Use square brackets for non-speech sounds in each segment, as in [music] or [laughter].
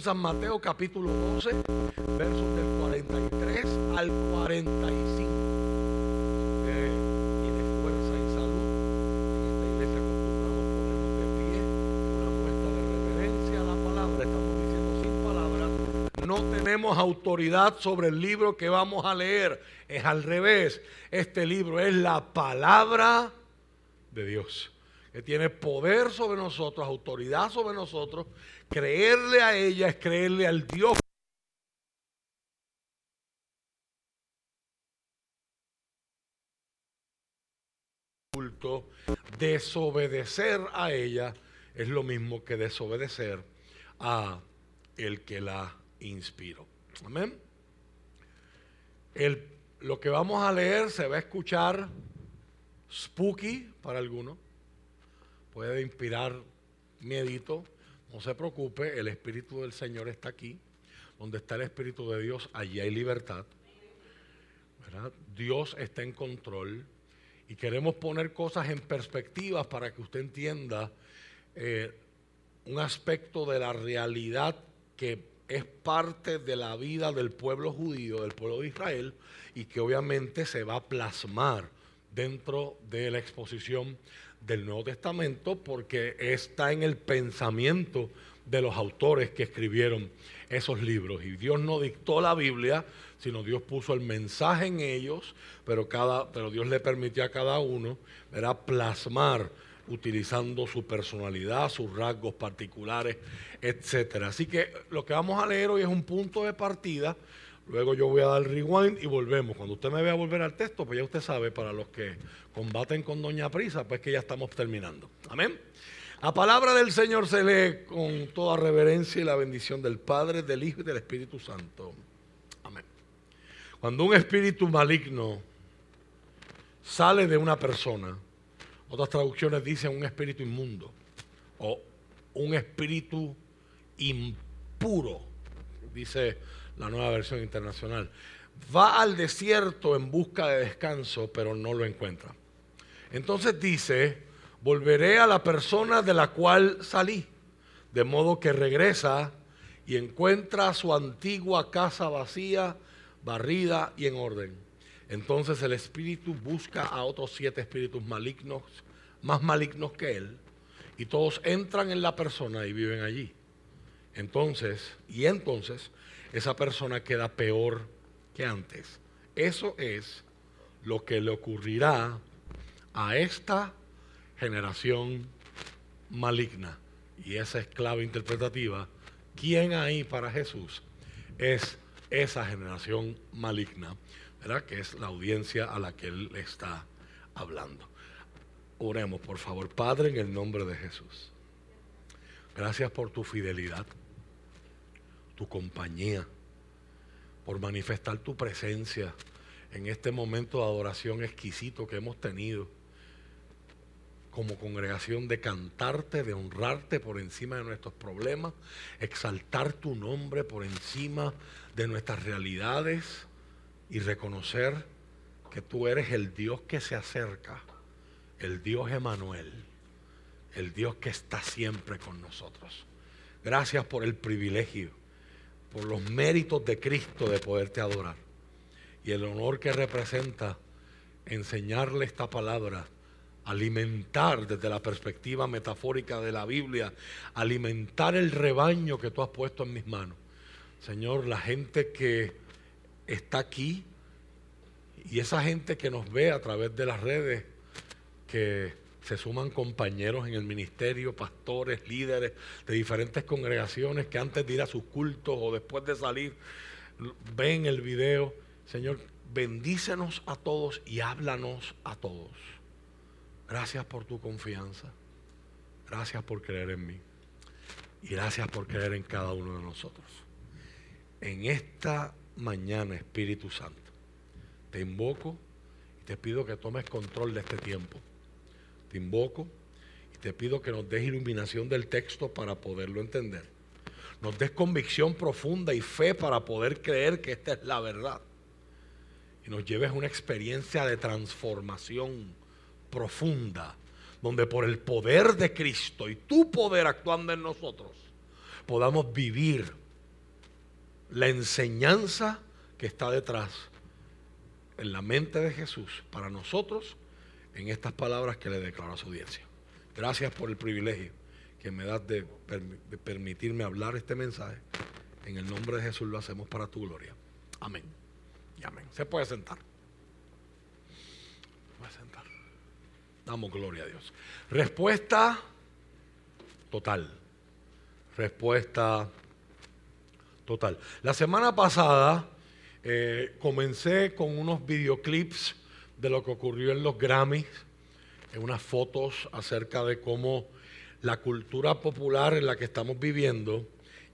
San Mateo, capítulo 12, versos del 43 al 45. Eh, tiene fuerza y salud. En esta iglesia acostumbramos ponernos de pie, una muestra de reverencia a la palabra. Estamos diciendo sin palabras. No tenemos autoridad sobre el libro que vamos a leer. Es al revés. Este libro es la palabra de Dios que tiene poder sobre nosotros, autoridad sobre nosotros. Creerle a ella es creerle al Dios. desobedecer a ella es lo mismo que desobedecer a el que la inspiró. Amén. El, lo que vamos a leer se va a escuchar spooky para algunos, puede inspirar miedito. No se preocupe, el Espíritu del Señor está aquí. Donde está el Espíritu de Dios, allí hay libertad. Dios está en control y queremos poner cosas en perspectiva para que usted entienda eh, un aspecto de la realidad que es parte de la vida del pueblo judío, del pueblo de Israel, y que obviamente se va a plasmar dentro de la exposición del Nuevo Testamento porque está en el pensamiento de los autores que escribieron esos libros. Y Dios no dictó la Biblia, sino Dios puso el mensaje en ellos, pero, cada, pero Dios le permitió a cada uno era plasmar utilizando su personalidad, sus rasgos particulares, etc. Así que lo que vamos a leer hoy es un punto de partida Luego yo voy a dar rewind y volvemos. Cuando usted me vea volver al texto, pues ya usted sabe, para los que combaten con Doña Prisa, pues que ya estamos terminando. Amén. La palabra del Señor se lee con toda reverencia y la bendición del Padre, del Hijo y del Espíritu Santo. Amén. Cuando un espíritu maligno sale de una persona, otras traducciones dicen un espíritu inmundo o un espíritu impuro, dice la nueva versión internacional. Va al desierto en busca de descanso, pero no lo encuentra. Entonces dice, volveré a la persona de la cual salí, de modo que regresa y encuentra su antigua casa vacía, barrida y en orden. Entonces el espíritu busca a otros siete espíritus malignos, más malignos que él, y todos entran en la persona y viven allí. Entonces, y entonces esa persona queda peor que antes. Eso es lo que le ocurrirá a esta generación maligna. Y esa esclava interpretativa, ¿quién ahí para Jesús? Es esa generación maligna, ¿verdad? Que es la audiencia a la que él está hablando. Oremos, por favor, Padre, en el nombre de Jesús. Gracias por tu fidelidad tu compañía, por manifestar tu presencia en este momento de adoración exquisito que hemos tenido como congregación de cantarte, de honrarte por encima de nuestros problemas, exaltar tu nombre por encima de nuestras realidades y reconocer que tú eres el Dios que se acerca, el Dios Emanuel, el Dios que está siempre con nosotros. Gracias por el privilegio por los méritos de Cristo de poderte adorar y el honor que representa enseñarle esta palabra, alimentar desde la perspectiva metafórica de la Biblia, alimentar el rebaño que tú has puesto en mis manos. Señor, la gente que está aquí y esa gente que nos ve a través de las redes, que se suman compañeros en el ministerio, pastores, líderes de diferentes congregaciones que antes de ir a sus cultos o después de salir ven el video. Señor, bendícenos a todos y háblanos a todos. Gracias por tu confianza. Gracias por creer en mí. Y gracias por creer en cada uno de nosotros. En esta mañana, Espíritu Santo, te invoco y te pido que tomes control de este tiempo te invoco y te pido que nos des iluminación del texto para poderlo entender. Nos des convicción profunda y fe para poder creer que esta es la verdad. Y nos lleves a una experiencia de transformación profunda, donde por el poder de Cristo y tu poder actuando en nosotros, podamos vivir la enseñanza que está detrás en la mente de Jesús para nosotros en estas palabras que le declaro a su audiencia. Gracias por el privilegio que me das de, permitirme hablar este mensaje. En el nombre de Jesús lo hacemos para tu gloria. Amén. Y amén. Se puede sentar. Se puede sentar. Damos gloria a Dios. Respuesta total. Respuesta total. La semana pasada eh, comencé con unos videoclips de lo que ocurrió en los Grammys, en unas fotos acerca de cómo la cultura popular en la que estamos viviendo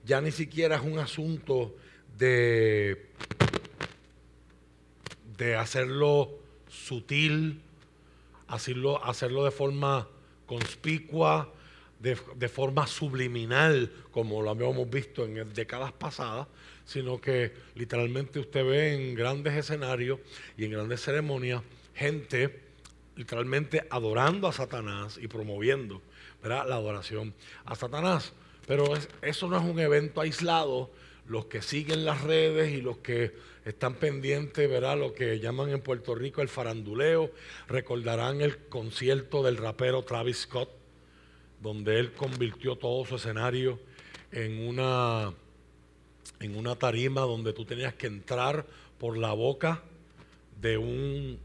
ya ni siquiera es un asunto de, de hacerlo sutil, hacerlo, hacerlo de forma conspicua, de, de, forma subliminal, como lo habíamos visto en décadas pasadas, sino que literalmente usted ve en grandes escenarios y en grandes ceremonias gente literalmente adorando a Satanás y promoviendo la adoración a Satanás. Pero eso no es un evento aislado. Los que siguen las redes y los que están pendientes, verá lo que llaman en Puerto Rico el faranduleo, recordarán el concierto del rapero Travis Scott, donde él convirtió todo su escenario en una en una tarima donde tú tenías que entrar por la boca de un,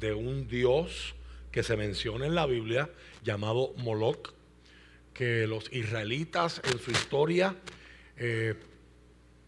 de un dios que se menciona en la Biblia llamado Moloch, que los israelitas en su historia eh,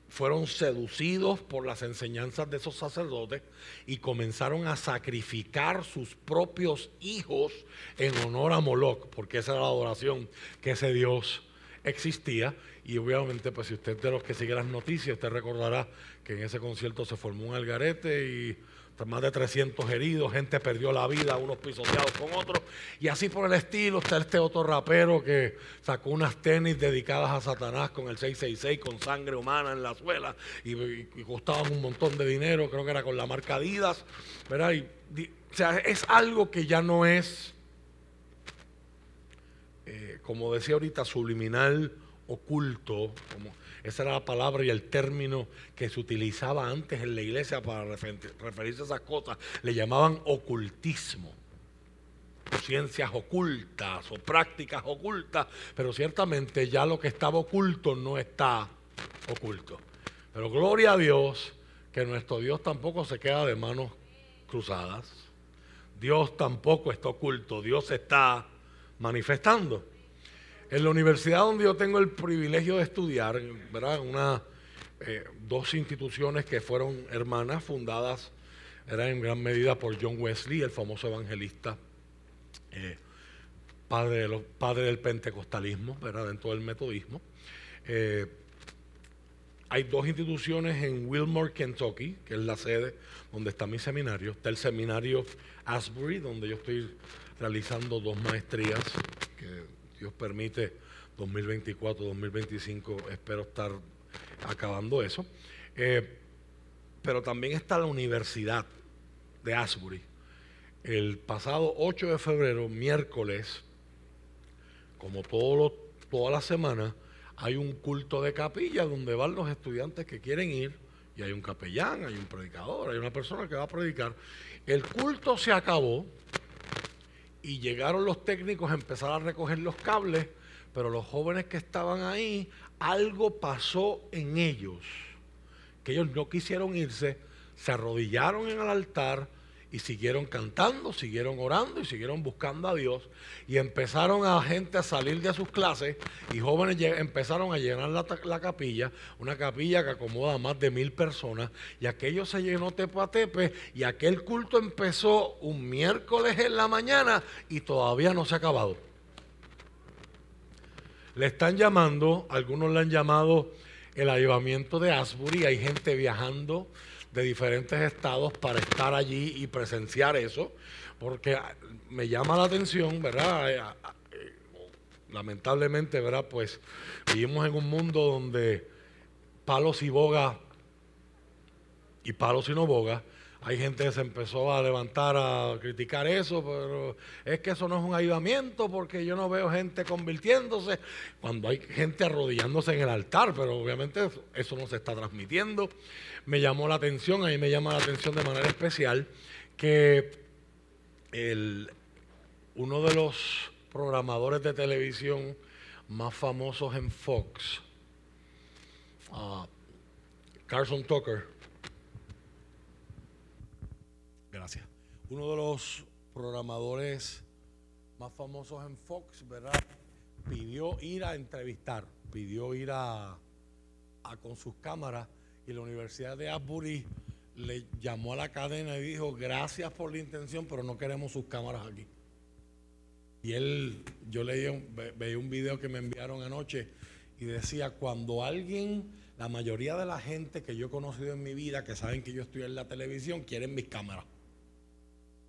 fueron seducidos por las enseñanzas de esos sacerdotes y comenzaron a sacrificar sus propios hijos en honor a Moloch, porque esa era la adoración que ese dios existía. Y obviamente, pues si usted de los que sigue las noticias, usted recordará que en ese concierto se formó un algarete y más de 300 heridos, gente perdió la vida, unos pisoteados con otros, y así por el estilo. Está este otro rapero que sacó unas tenis dedicadas a Satanás con el 666, con sangre humana en la suela, y, costaban un montón de dinero, creo que era con la marca Adidas, ¿verdad? Y, o sea, es algo que ya no es, eh, como decía ahorita, subliminal oculto, como esa era la palabra y el término que se utilizaba antes en la iglesia para referirse a esas cosas, le llamaban ocultismo, ciencias ocultas o prácticas ocultas, pero ciertamente ya lo que estaba oculto no está oculto. Pero gloria a Dios que nuestro Dios tampoco se queda de manos cruzadas. Dios tampoco está oculto, Dios está manifestando. En la universidad donde yo tengo el privilegio de estudiar, ¿verdad? Una, eh, dos instituciones que fueron hermanas, fundadas eran en gran medida por John Wesley, el famoso evangelista, eh, padre, de padre del pentecostalismo, ¿verdad? dentro del metodismo. Eh, hay dos instituciones en Wilmore, Kentucky, que es la sede donde está mi seminario. Está el seminario Asbury, donde yo estoy realizando dos maestrías Dios permite, 2024, 2025, espero estar acabando eso. Eh, pero también está la Universidad de Asbury. El pasado 8 de febrero, miércoles, como todo toda la semana, hay un culto de capilla donde van los estudiantes que quieren ir y hay un capellán, hay un predicador, hay una persona que va a predicar. El culto se acabó, y llegaron los técnicos a empezar a recoger los cables, pero los jóvenes que estaban ahí, algo pasó en ellos, que ellos no quisieron irse, se arrodillaron en el altar, y siguieron cantando, siguieron orando y siguieron buscando a Dios. Y empezaron a gente a salir de sus clases y jóvenes empezaron a llenar la, capilla, una capilla que acomoda a más de mil personas. Y aquello se llenó tepe a tepe y aquel culto empezó un miércoles en la mañana y todavía no se ha acabado. Le están llamando, algunos le han llamado el avivamiento de Asbury, hay gente viajando de diferentes estados para estar allí y presenciar eso, porque me llama la atención, ¿verdad? Lamentablemente, ¿verdad? Pues vivimos en un mundo donde palos y boga y palos y no boga, hay gente que se empezó a levantar a criticar eso, pero es que eso no es un ayudamiento porque yo no veo gente convirtiéndose cuando hay gente arrodillándose en el altar, pero obviamente eso no se está transmitiendo. Me llamó la atención, a mí me llama la atención de manera especial que el, uno de los programadores de televisión más famosos en Fox, uh, Carson Tucker, gracias, uno de los programadores más famosos en Fox, ¿verdad? Pidió ir a entrevistar, pidió ir a, a con sus cámaras y la Universidad de Asbury le llamó a la cadena y dijo, gracias por la intención, pero no queremos sus cámaras aquí. Y él, yo leí veía un video que me enviaron anoche y decía, cuando alguien, la mayoría de la gente que yo he conocido en mi vida, que saben que yo estoy en la televisión, quieren mis cámaras,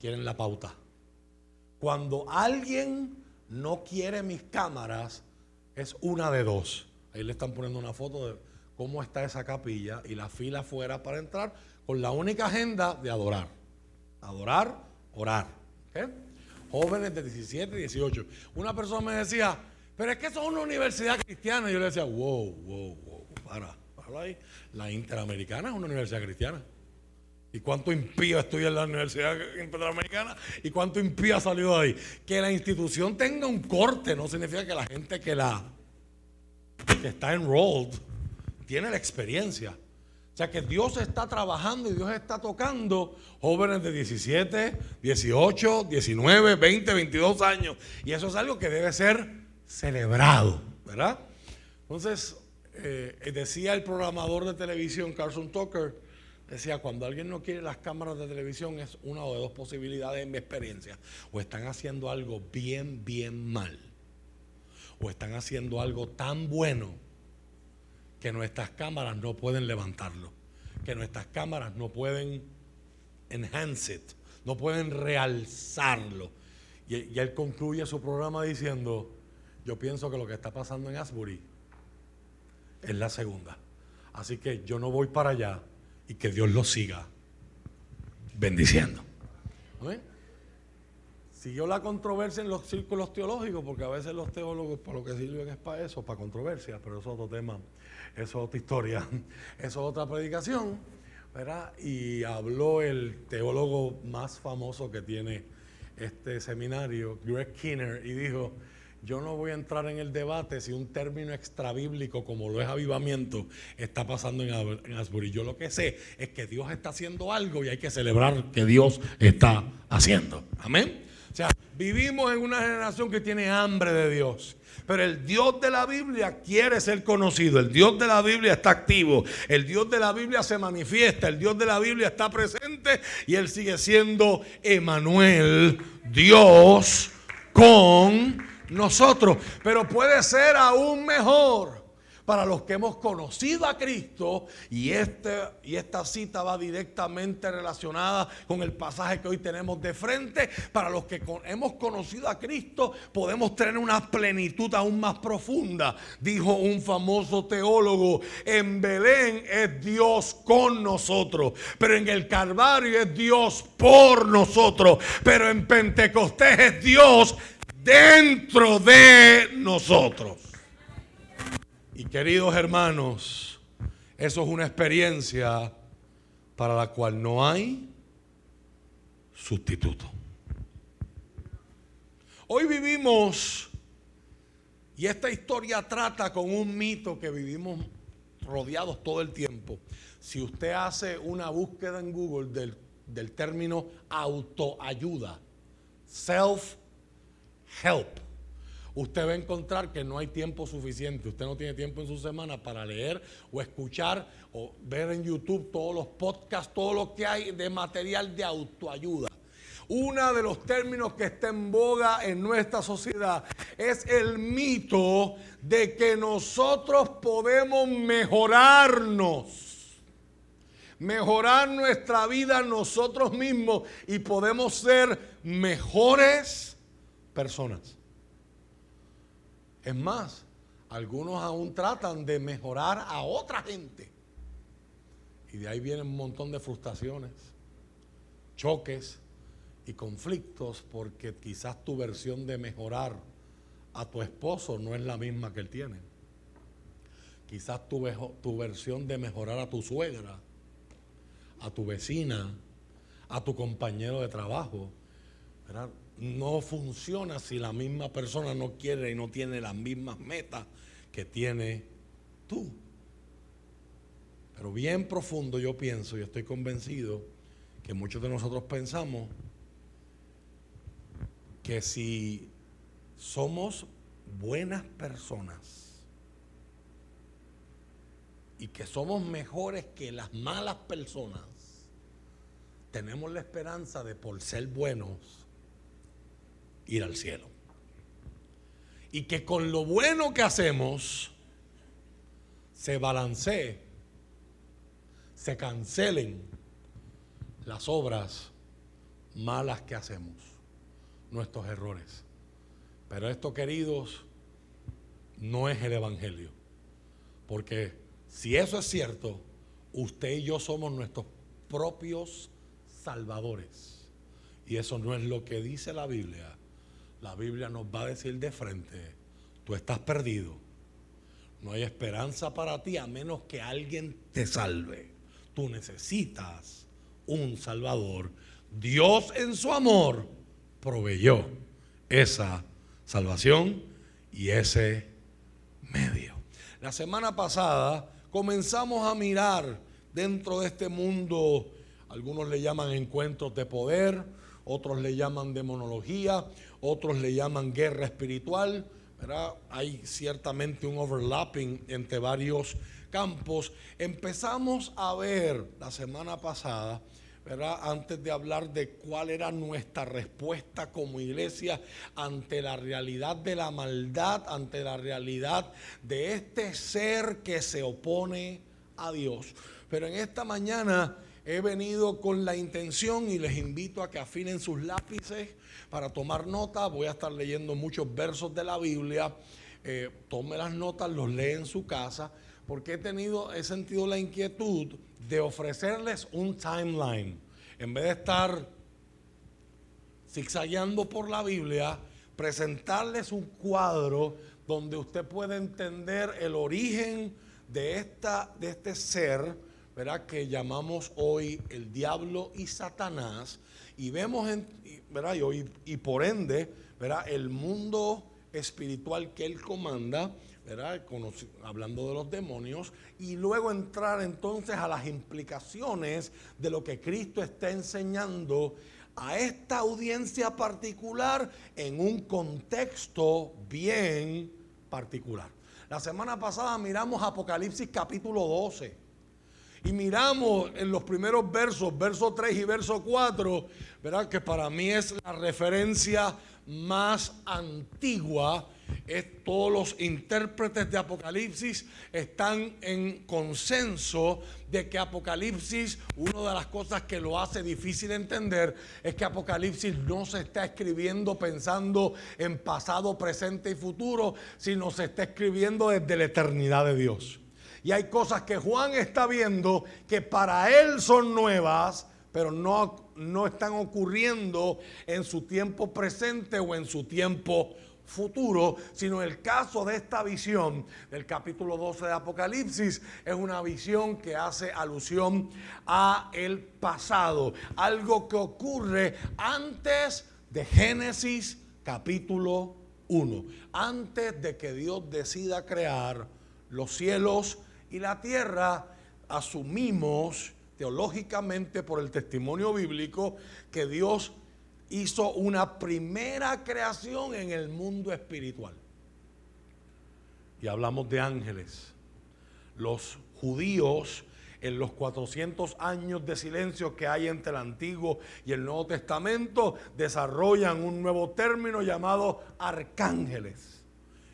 quieren la pauta. Cuando alguien no quiere mis cámaras, es una de dos. Ahí le están poniendo una foto de cómo está esa capilla y la fila afuera para entrar con la única agenda de adorar. Adorar, orar. Jóvenes de 17, 18. Una persona me decía, pero es que eso es una universidad cristiana. Y yo le decía, wow, wow, wow, para, para ahí. La Interamericana es una universidad cristiana. ¿Y cuánto impío estudia en la Universidad Interamericana? ¿Y cuánto impío ha salido de ahí? Que la institución tenga un corte no significa que la gente que la que está enrolled tiene la experiencia. O sea que Dios está trabajando y Dios está tocando jóvenes de 17, 18, 19, 20, 22 años. Y eso es algo que debe ser celebrado, ¿verdad? Entonces, eh, decía el programador de televisión, Carson Tucker, decía, cuando alguien no quiere las cámaras de televisión es una o de dos posibilidades en mi experiencia. O están haciendo algo bien, bien mal. O están haciendo algo tan bueno que nuestras cámaras no pueden levantarlo, que nuestras cámaras no pueden enhance it, no pueden realzarlo. Y, él concluye su programa diciendo, yo pienso que lo que está pasando en Asbury es la segunda. Así que yo no voy para allá y que Dios lo siga bendiciendo. Siguió la controversia en los círculos teológicos, porque a veces los teólogos para lo que sirven es para eso, para controversia, pero eso es otro tema eso es otra historia, [laughs] eso es otra predicación, ¿verdad? Y habló el teólogo más famoso que tiene este seminario, Greg Kinner, y dijo, yo no voy a entrar en el debate si un término extrabíblico como lo es avivamiento está pasando en Asbury. Yo lo que sé es que Dios está haciendo algo y hay que celebrar que Dios está haciendo. Amén. O sea, vivimos en una generación que tiene hambre de Dios. Pero el Dios de la Biblia quiere ser conocido. El Dios de la Biblia está activo. El Dios de la Biblia se manifiesta. El Dios de la Biblia está presente. Y Él sigue siendo Emanuel, Dios con nosotros. Pero puede ser aún mejor para los que hemos conocido a Cristo, y, este, y esta cita va directamente relacionada con el pasaje que hoy tenemos de frente, para los que hemos conocido a Cristo podemos tener una plenitud aún más profunda, dijo un famoso teólogo, en Belén es Dios con nosotros, pero en el Calvario es Dios por nosotros, pero en Pentecostés es Dios dentro de nosotros. Y queridos hermanos, eso es una experiencia para la cual no hay sustituto. Hoy vivimos, y esta historia trata con un mito que vivimos rodeados todo el tiempo. Si usted hace una búsqueda en Google del, del término autoayuda, self-help, usted va a encontrar que no hay tiempo suficiente. Usted no tiene tiempo en su semana para leer o escuchar o ver en YouTube todos los podcasts, todo lo que hay de material de autoayuda. Uno de los términos que está en boga en nuestra sociedad es el mito de que nosotros podemos mejorarnos, mejorar nuestra vida nosotros mismos y podemos ser mejores personas. Es más, algunos aún tratan de mejorar a otra gente. Y de ahí vienen un montón de frustraciones, choques y conflictos porque quizás tu versión de mejorar a tu esposo no es la misma que él tiene. Quizás tu, tu versión de mejorar a tu suegra, a tu vecina, a tu compañero de trabajo, no funciona si la misma persona no quiere y no tiene las mismas metas que tiene tú. Pero bien profundo yo pienso y estoy convencido que muchos de nosotros pensamos que si somos buenas personas y que somos mejores que las malas personas, tenemos la esperanza de por ser buenos ir al cielo. Y que con lo bueno que hacemos se balancee, se cancelen las obras malas que hacemos, nuestros errores. Pero esto, queridos, no es el Evangelio. Porque si eso es cierto, usted y yo somos nuestros propios salvadores. Y eso no es lo que dice la Biblia. La Biblia nos va a decir de frente, tú estás perdido. No hay esperanza para ti a menos que alguien te salve. Tú necesitas un Salvador. Dios en su amor proveyó esa salvación y ese medio. La semana pasada comenzamos a mirar dentro de este mundo, algunos le llaman encuentros de poder, otros le llaman demonología, otros le llaman guerra espiritual. Hay ciertamente un overlapping entre varios campos. Empezamos a ver la semana pasada ¿verdad? Antes de hablar de cuál era nuestra respuesta como iglesia ante la realidad de la maldad, ante la realidad de este ser que se opone a Dios. Pero en esta mañana he venido con la intención y les invito a que afinen sus lápices para tomar nota. Voy a estar leyendo muchos versos de la Biblia. Eh, tome las notas, los lee en su casa, porque he tenido, he sentido la inquietud de ofrecerles un timeline. En vez de estar zigzagueando por la Biblia, presentarles un cuadro donde usted puede entender el origen de, esta, de este ser, ¿verdad? que llamamos hoy el diablo y Satanás, y vemos, en, ¿verdad? Y, y por ende, ¿verdad? el mundo espiritual que él comanda, hablando de los demonios, y luego entrar entonces a las implicaciones de lo que Cristo está enseñando a esta audiencia particular en un contexto bien particular. La semana pasada miramos Apocalipsis capítulo 12 y miramos en los primeros versos, verso 3 y verso 4, ¿verdad? que para mí es la referencia más antigua todos los intérpretes de Apocalipsis están en consenso de que Apocalipsis, una de las cosas que lo hace difícil de entender, es que Apocalipsis no se está escribiendo pensando en pasado, presente y futuro, sino se está escribiendo desde la eternidad de Dios. Y hay cosas que Juan está viendo que para él son nuevas, pero no, no están ocurriendo en su tiempo presente o en su tiempo futuro, sino el caso de esta visión del capítulo 12 de Apocalipsis es una visión que hace alusión a el pasado, algo que ocurre antes de Génesis capítulo 1, antes de que Dios decida crear los cielos y la tierra, asumimos teológicamente por el testimonio bíblico que Dios hizo una primera creación en el mundo espiritual. Y hablamos de ángeles. Los judíos en los 400 años de silencio que hay entre el Antiguo y el Nuevo Testamento desarrollan un nuevo término llamado arcángeles.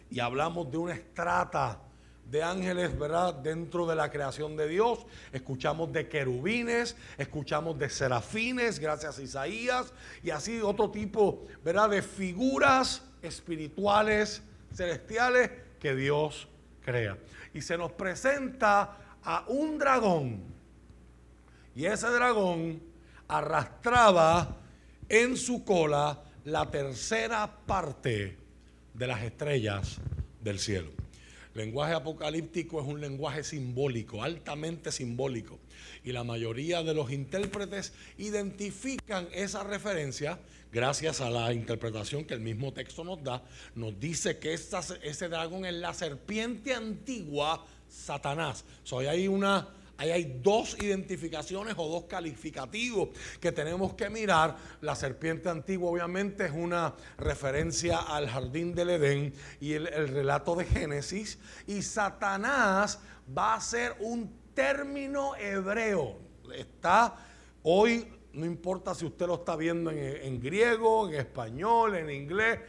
Y hablamos de una estrata de ángeles, ¿verdad? Dentro de la creación de Dios. Escuchamos de querubines, escuchamos de serafines, gracias a Isaías, y así otro tipo, ¿verdad? De figuras espirituales, celestiales que Dios crea. Y se nos presenta a un dragón. Y ese dragón arrastraba en su cola la tercera parte de las estrellas del cielo. Lenguaje apocalíptico es un lenguaje simbólico, altamente simbólico. Y la mayoría de los intérpretes identifican esa referencia gracias a la interpretación que el mismo texto nos da. Nos dice que ese dragón es la serpiente antigua, Satanás. So, hay una Ahí hay dos identificaciones o dos calificativos que tenemos que mirar. La serpiente antigua obviamente es una referencia al jardín del Edén y el, relato de Génesis. Y Satanás va a ser un término hebreo. Está hoy, no importa si usted lo está viendo en, en griego, en español, en inglés,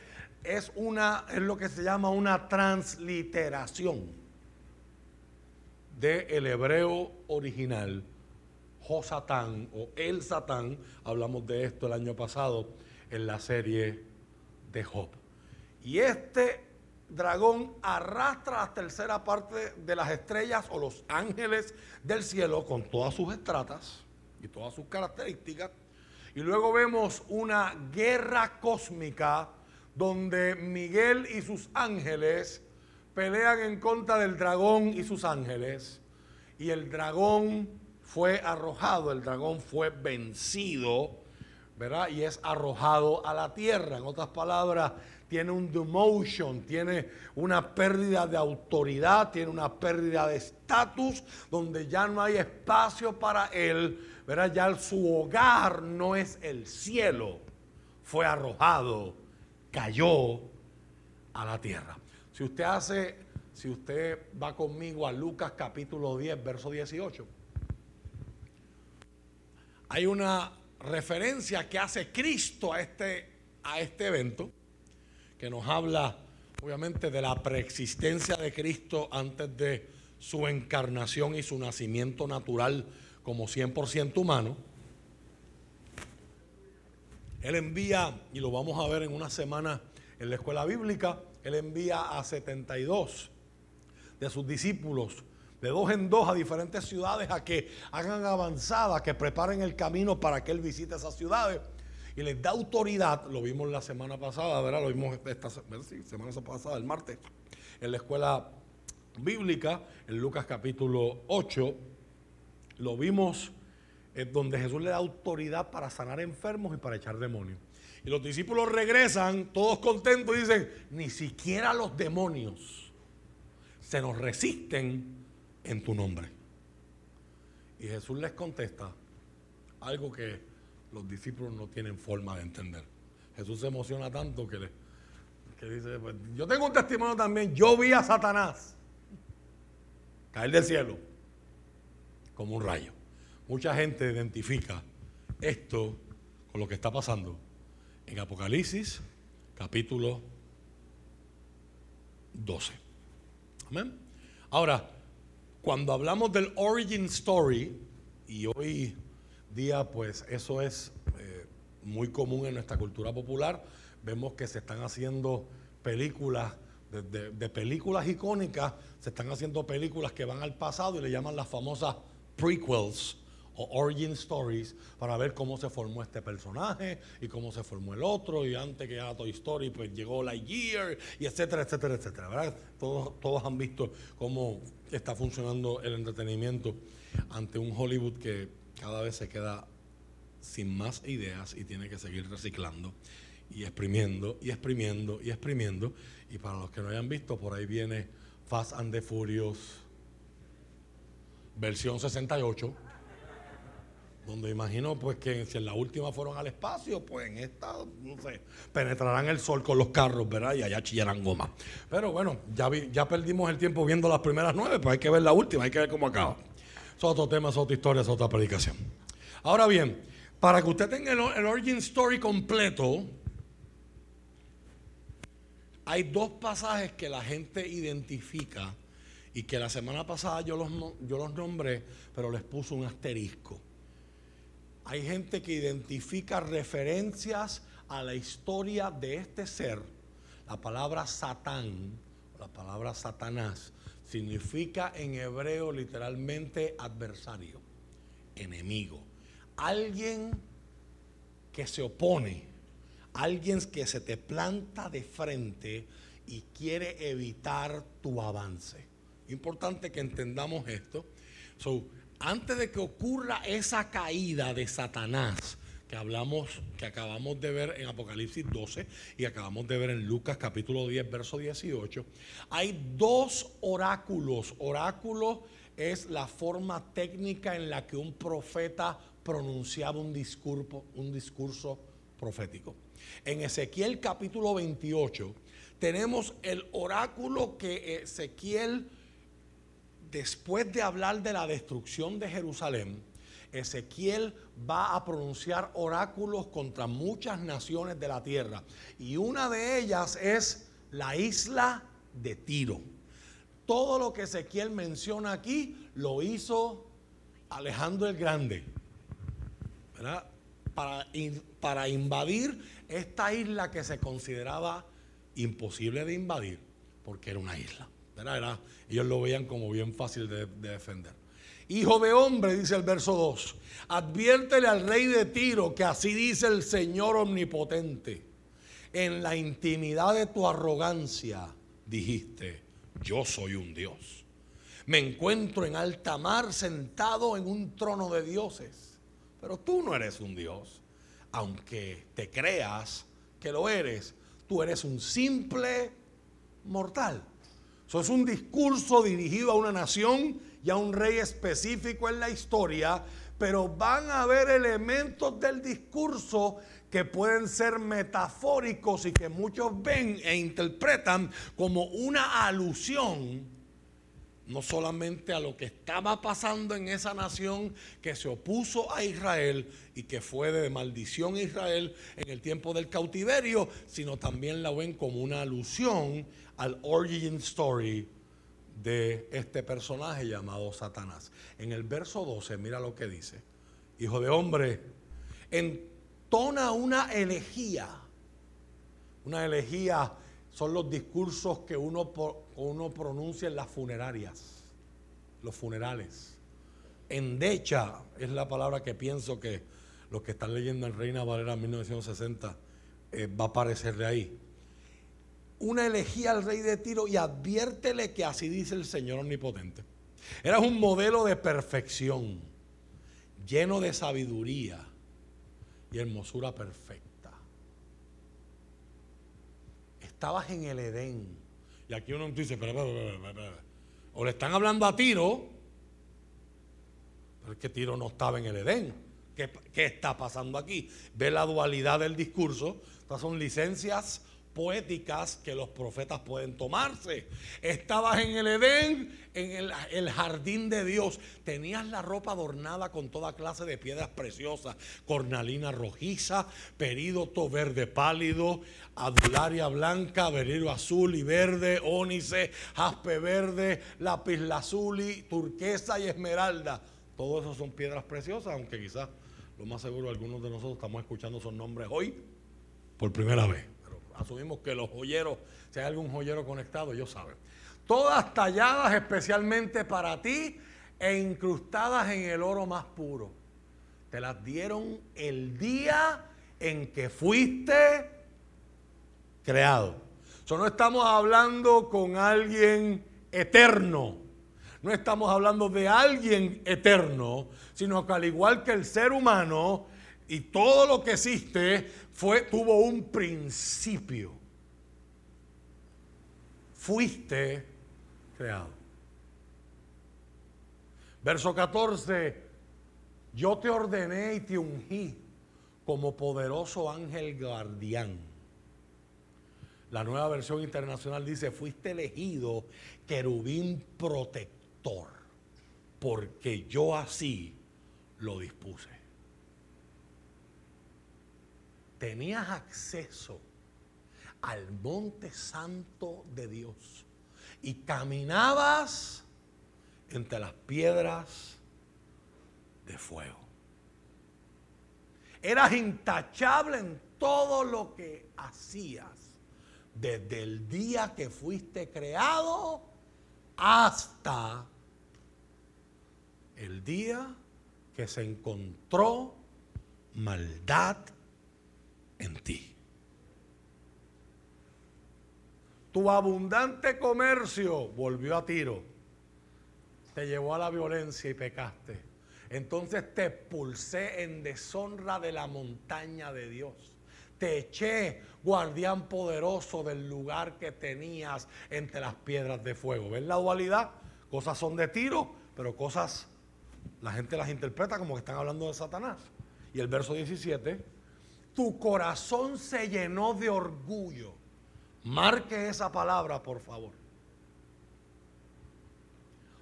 es, una, es lo que se llama una transliteración del hebreo original, Josatán o El Satán, hablamos de esto el año pasado en la serie de Job. Y este dragón arrastra la tercera parte de las estrellas o los ángeles del cielo con todas sus estratas y todas sus características. Y luego vemos una guerra cósmica donde Miguel y sus ángeles pelean en contra del dragón y sus ángeles. Y el dragón fue arrojado, el dragón fue vencido, ¿verdad? Y es arrojado a la tierra. En otras palabras, tiene un demotion, tiene una pérdida de autoridad, tiene una pérdida de estatus, donde ya no hay espacio para él, ¿verdad? Ya su hogar no es el cielo, fue arrojado, cayó a la tierra. Si usted hace, si usted va conmigo a Lucas capítulo 10, verso 18, hay una referencia que hace Cristo a este, a este evento, que nos habla obviamente de la preexistencia de Cristo antes de su encarnación y su nacimiento natural como 100% humano. Él envía, y lo vamos a ver en una semana en la escuela bíblica, él envía a 72 de sus discípulos, de dos en dos a diferentes ciudades, a que hagan avanzada, que preparen el camino para que Él visite esas ciudades. Y les da autoridad, lo vimos la semana pasada, ¿verdad? Lo vimos esta semana pasada, el martes, en la escuela bíblica, en Lucas capítulo 8, lo vimos es donde Jesús le da autoridad para sanar enfermos y para echar demonios. Y los discípulos regresan todos contentos y dicen, ni siquiera los demonios se nos resisten en tu nombre. Y Jesús les contesta algo que los discípulos no tienen forma de entender. Jesús se emociona tanto que, le, dice, pues, yo tengo un testimonio también, yo vi a Satanás caer del cielo como un rayo. Mucha gente identifica esto con lo que está pasando en Apocalipsis capítulo 12. Amén. Ahora, cuando hablamos del origin story, y hoy día pues eso es eh, muy común en nuestra cultura popular, vemos que se están haciendo películas, de películas icónicas, se están haciendo películas que van al pasado y le llaman las famosas prequels origin stories para ver cómo se formó este personaje y cómo se formó el otro y antes que era Toy Story pues llegó Lightyear y etcétera, etcétera, etcétera, ¿verdad? Todos, todos han visto cómo está funcionando el entretenimiento ante un Hollywood que cada vez se queda sin más ideas y tiene que seguir reciclando y exprimiendo y exprimiendo y exprimiendo y para los que no hayan visto por ahí viene Fast and the Furious versión 68 donde imagino pues que si en la última fueron al espacio, pues en esta, no sé, penetrarán el sol con los carros, ¿verdad? Y allá chillarán goma. Pero bueno, ya, ya perdimos el tiempo viendo las primeras nueve, pues hay que ver la última, hay que ver cómo acaba. Es otro tema, es otra historia, es otra predicación. Ahora bien, para que usted tenga el, origin story completo, hay dos pasajes que la gente identifica y que la semana pasada yo los, yo los nombré, pero les puse un asterisco. Hay gente que identifica referencias a la historia de este ser. La palabra Satán, la palabra Satanás, significa en hebreo literalmente adversario, enemigo. Alguien que se opone, alguien que se te planta de frente y quiere evitar tu avance. Importante que entendamos esto. So, antes de que ocurra esa caída de Satanás, que hablamos, que acabamos de ver en Apocalipsis 12 y acabamos de ver en Lucas capítulo 10, verso 18, hay dos oráculos. Oráculo es la forma técnica en la que un profeta pronunciaba un discurso, un discurso profético. En Ezequiel capítulo 28 tenemos el oráculo que Ezequiel, después de hablar de la destrucción de Jerusalén, Ezequiel va a pronunciar oráculos contra muchas naciones de la tierra. Y una de ellas es la isla de Tiro. Todo lo que Ezequiel menciona aquí lo hizo Alejandro el Grande. Para, invadir esta isla que se consideraba imposible de invadir, porque era una isla. Ellos lo veían como bien fácil de defender. Hijo de hombre, dice el verso 2, adviértele al rey de Tiro que así dice el Señor omnipotente. En la intimidad de tu arrogancia dijiste, yo soy un Dios. Me encuentro en alta mar sentado en un trono de dioses. Pero tú no eres un Dios. Aunque te creas que lo eres, tú eres un simple mortal. Eso es un discurso dirigido a una nación y a un rey específico en la historia, pero van a haber elementos del discurso que pueden ser metafóricos y que muchos ven e interpretan como una alusión no solamente a lo que estaba pasando en esa nación que se opuso a Israel y que fue de maldición Israel en el tiempo del cautiverio, sino también la ven como una alusión al origin story de este personaje llamado Satanás. En el verso 12, mira lo que dice. Hijo de hombre, entona una elegía. Una elegía son los discursos que uno, uno pronuncia en las funerarias, los funerales. Endecha es la palabra que pienso que los que están leyendo en Reina Valera 1960 eh, va a aparecer de ahí una elegía al rey de Tiro y adviértele que así dice el Señor omnipotente. Eras un modelo de perfección, lleno de sabiduría y hermosura perfecta. Estabas en el Edén. Y aquí uno dice, o le están hablando a Tiro, pero es que Tiro no estaba en el Edén. ¿Qué, ¿Qué, está pasando aquí? Ve la dualidad del discurso. Estas son licencias poéticas que los profetas pueden tomarse. Estabas en el Edén, en el, jardín de Dios. Tenías la ropa adornada con toda clase de piedras preciosas, cornalina rojiza, perídoto verde pálido, adularia blanca, berilo azul y verde, ónice, jaspe verde, lápiz lazuli, turquesa y esmeralda. Todo eso son piedras preciosas, aunque quizás lo más seguro algunos de nosotros estamos escuchando esos nombres hoy por primera vez asumimos que los joyeros, si hay algún joyero conectado, ellos saben. Todas talladas especialmente para ti e incrustadas en el oro más puro. Te las dieron el día en que fuiste creado. So, no estamos hablando con alguien eterno. No estamos hablando de alguien eterno, sino que al igual que el ser humano y todo lo que existe, fue, tuvo un principio. Fuiste creado. Verso 14, yo te ordené y te ungí como poderoso ángel guardián. La nueva versión internacional dice, fuiste elegido querubín protector, porque yo así lo dispuse tenías acceso al monte santo de Dios y caminabas entre las piedras de fuego. Eras intachable en todo lo que hacías, desde el día que fuiste creado hasta el día que se encontró maldad en ti. Tu abundante comercio volvió a tiro. Te llevó a la violencia y pecaste. Entonces te expulsé en deshonra de la montaña de Dios. Te eché, guardián poderoso del lugar que tenías entre las piedras de fuego. ¿Ves la dualidad? Cosas son de tiro, pero cosas la gente las interpreta como que están hablando de Satanás. Y el verso 17, tu corazón se llenó de orgullo Marque esa palabra, por favor.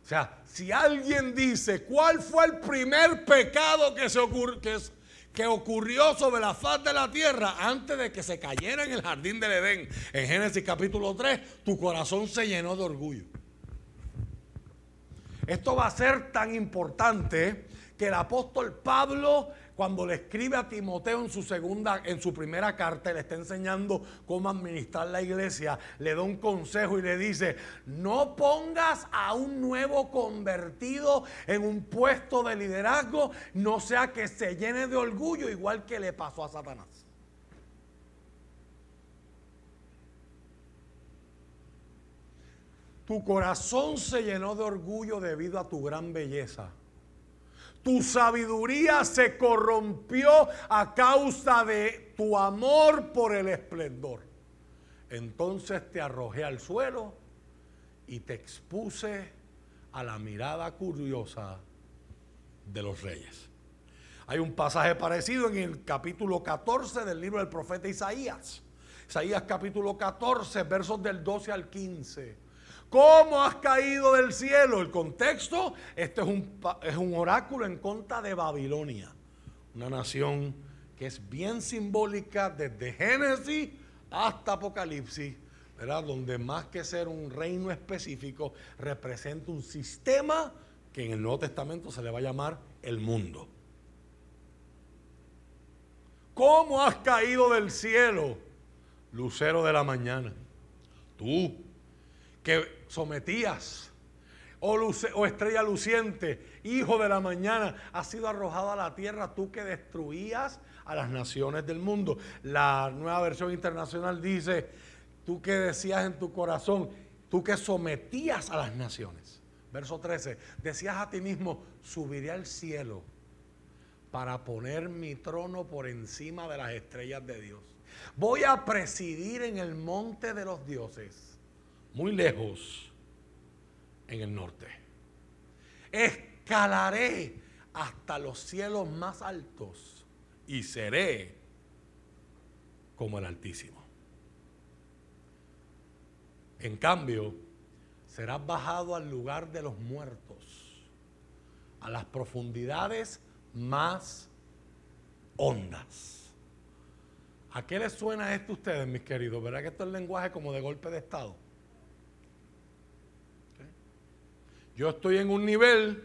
O sea, si alguien dice, ¿cuál fue el primer pecado que, se ocurrió sobre la faz de la tierra antes de que se cayera en el jardín del Edén? En Génesis capítulo 3, tu corazón se llenó de orgullo. Esto va a ser tan importante que el apóstol Pablo cuando le escribe a Timoteo en su segunda, en su primera carta, le está enseñando cómo administrar la iglesia, le da un consejo y le dice, no pongas a un nuevo convertido en un puesto de liderazgo, no sea que se llene de orgullo, igual que le pasó a Satanás. Tu corazón se llenó de orgullo debido a tu gran belleza tu sabiduría se corrompió a causa de tu amor por el esplendor. Entonces te arrojé al suelo y te expuse a la mirada curiosa de los reyes. Hay un pasaje parecido en el capítulo 14 del libro del profeta Isaías. Isaías capítulo 14, versos del 12 al 15. ¿Cómo has caído del cielo? El contexto, este es un, es un oráculo en contra de Babilonia, una nación que es bien simbólica desde Génesis hasta Apocalipsis, ¿verdad? donde más que ser un reino específico, representa un sistema que en el Nuevo Testamento se le va a llamar el mundo. ¿Cómo has caído del cielo, lucero de la mañana? Tú, que sometías. Oh, oh, estrella luciente, hijo de la mañana, has sido arrojado a la tierra, tú que destruías a las naciones del mundo. La nueva versión internacional dice, tú que decías en tu corazón, tú que sometías a las naciones. Verso 13, decías a ti mismo, subiré al cielo para poner mi trono por encima de las estrellas de Dios. Voy a presidir en el monte de los dioses, muy lejos en el norte. Escalaré hasta los cielos más altos y seré como el Altísimo. En cambio, serás bajado al lugar de los muertos, a las profundidades más hondas. ¿A qué les suena esto a ustedes, mis queridos? ¿Verdad que esto es lenguaje como de golpe de Estado? Yo estoy en un nivel,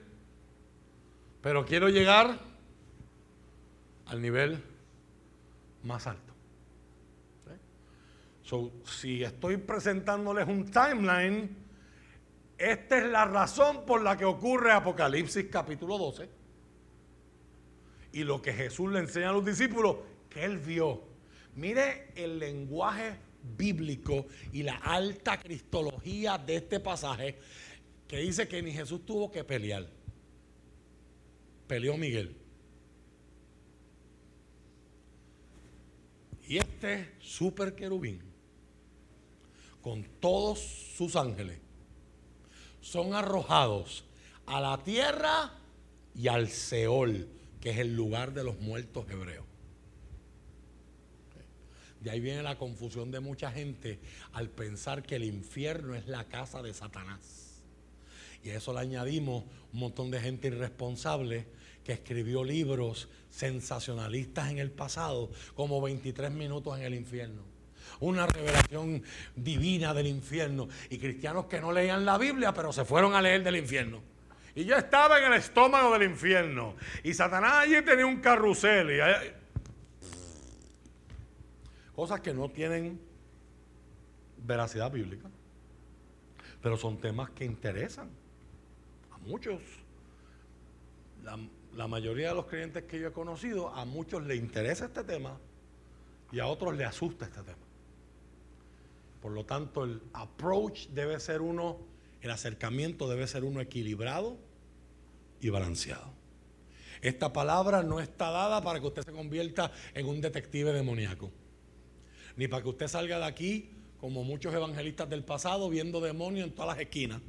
pero quiero llegar al nivel más alto. si estoy presentándoles un timeline, esta es la razón por la que ocurre Apocalipsis capítulo 12. Y lo que Jesús le enseña a los discípulos, que él vio. Mire el lenguaje bíblico y la alta cristología de este pasaje que dice que ni Jesús tuvo que pelear. Peleó Miguel. Y este super querubín, con todos sus ángeles, son arrojados a la tierra y al Seol, que es el lugar de los muertos hebreos. De ahí viene la confusión de mucha gente al pensar que el infierno es la casa de Satanás. Y a eso le añadimos un montón de gente irresponsable que escribió libros sensacionalistas en el pasado, como 23 minutos en el infierno. Una revelación divina del infierno. Y cristianos que no leían la Biblia, pero se fueron a leer del infierno. Y yo estaba en el estómago del infierno. Y Satanás allí tenía un carrusel. Cosas que no tienen veracidad bíblica. Pero son temas que interesan muchos, la, mayoría de los creyentes que yo he conocido, a muchos les interesa este tema Y a otros le asusta este tema. Por lo tanto, el approach debe ser uno, el acercamiento debe ser uno equilibrado y balanceado. Esta palabra no está dada para que usted se convierta en un detective demoníaco, ni para que usted salga de aquí como muchos evangelistas del pasado viendo demonios en todas las esquinas.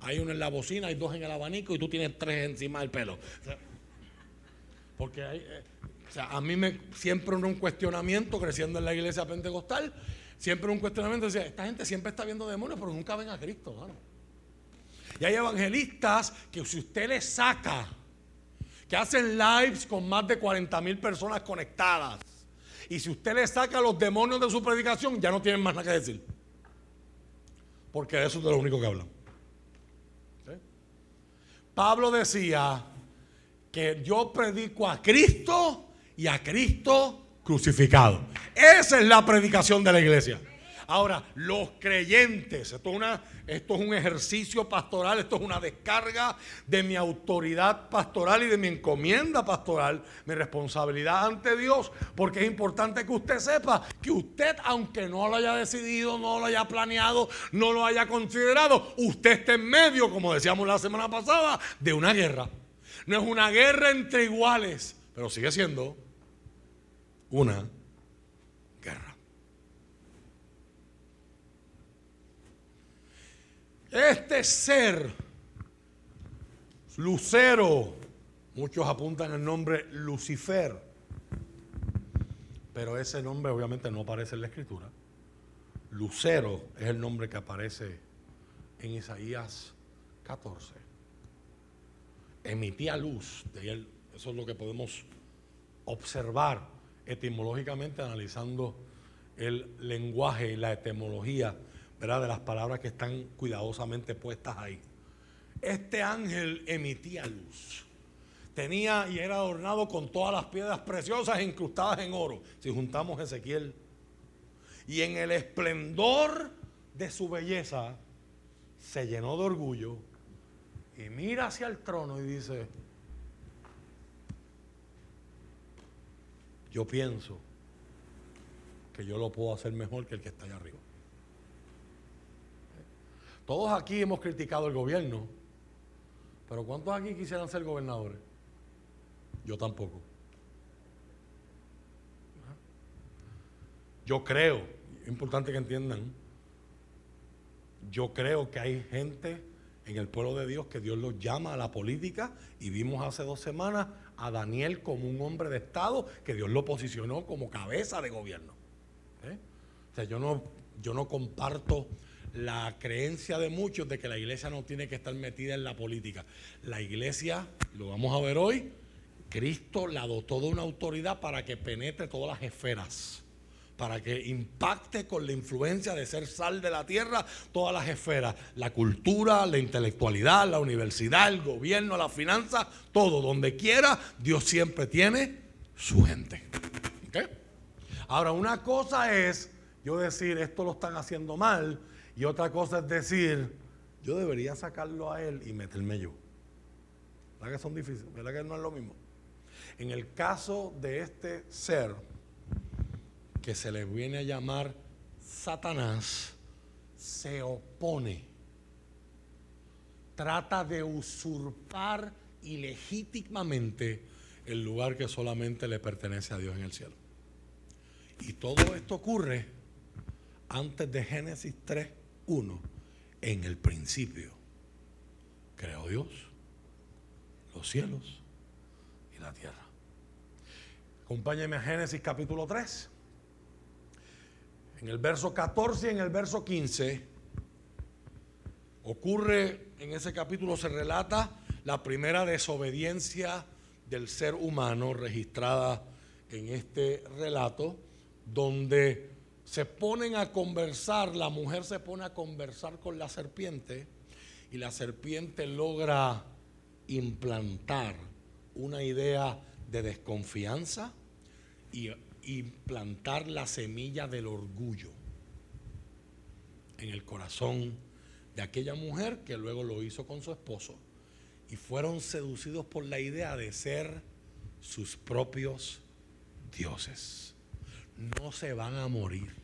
Hay uno en la bocina, hay dos en el abanico y tú tienes tres encima del pelo. porque hay, eh, o sea, a mí me siempre un cuestionamiento creciendo en la iglesia pentecostal Siempre un cuestionamiento decía, esta gente siempre está viendo demonios, pero nunca ven a Cristo. Y hay evangelistas que si usted les saca, que hacen lives con más de 40 mil personas conectadas, y si usted le saca los demonios de su predicación, ya no tienen más nada que decir. Porque eso es de lo único que hablan. Pablo decía que yo predico a Cristo y a Cristo crucificado. Esa es la predicación de la iglesia. Ahora, los creyentes, esto es, un ejercicio pastoral, esto es una descarga de mi autoridad pastoral y de mi encomienda pastoral, mi responsabilidad ante Dios, porque es importante que usted sepa que usted, aunque no lo haya decidido, no lo haya planeado, no lo haya considerado, usted está en medio, como decíamos la semana pasada, de una guerra. No es una guerra entre iguales, pero sigue siendo una guerra. Este ser, Lucero, muchos apuntan el nombre Lucifer, pero ese nombre obviamente no aparece en la escritura. Lucero es el nombre que aparece en Isaías 14. Emitía luz, de él, eso es lo que podemos observar etimológicamente analizando el lenguaje y la etimología ¿verdad? de las palabras que están cuidadosamente puestas ahí. Este ángel emitía luz. Tenía y era adornado con todas las piedras preciosas incrustadas en oro. Si juntamos Ezequiel. Y en el esplendor de su belleza se llenó de orgullo y mira hacia el trono y dice, yo pienso que yo lo puedo hacer mejor que el que está allá arriba. Todos aquí hemos criticado el gobierno, pero ¿cuántos aquí quisieran ser gobernadores? Yo tampoco. Yo creo, es importante que entiendan, yo creo que hay gente en el pueblo de Dios que Dios los llama a la política y vimos hace dos semanas a Daniel como un hombre de Estado que Dios lo posicionó como cabeza de gobierno. ¿Eh? O sea, yo no, yo no comparto la creencia de muchos de que la iglesia no tiene que estar metida en la política. La iglesia, lo vamos a ver hoy, Cristo la dotó de una autoridad para que penetre todas las esferas para que impacte con la influencia de ser sal de la tierra todas las esferas, la cultura, la intelectualidad, la universidad, el gobierno, la finanza, todo, donde quiera, Dios siempre tiene su gente. Ahora, una cosa es yo decir, esto lo están haciendo mal, y otra cosa es decir, yo debería sacarlo a él y meterme yo. ¿Verdad que son difíciles? ¿Verdad que no es lo mismo? En el caso de este ser, que se le viene a llamar Satanás, se opone, trata de usurpar ilegítimamente el lugar que solamente le pertenece a Dios en el cielo. Y todo esto ocurre antes de Génesis 3, 1. En el principio creó Dios los cielos y la tierra. Acompáñeme a Génesis capítulo 3. En el verso 14 y en el verso 15 ocurre, en ese capítulo se relata la primera desobediencia del ser humano registrada en este relato, donde se ponen a conversar, la mujer se pone a conversar con la serpiente y la serpiente logra implantar una idea de desconfianza y implantar la semilla del orgullo en el corazón de aquella mujer que luego lo hizo con su esposo y fueron seducidos por la idea de ser sus propios dioses. No se van a morir.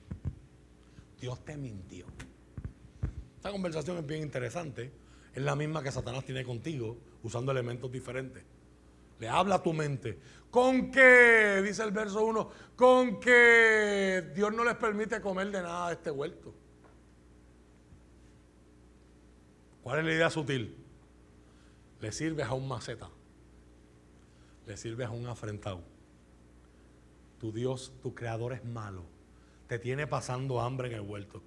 Dios te mintió. Esta conversación es bien interesante. Es la misma que Satanás tiene contigo, usando elementos diferentes. Le habla a tu mente. Con que, dice el verso 1, con que Dios no les permite comer de nada de este huerto. ¿Cuál es la idea sutil? Le sirves a un maceta. Le sirves a un afrentado. Tu Dios, tu creador es malo. Te tiene pasando hambre en el huerto.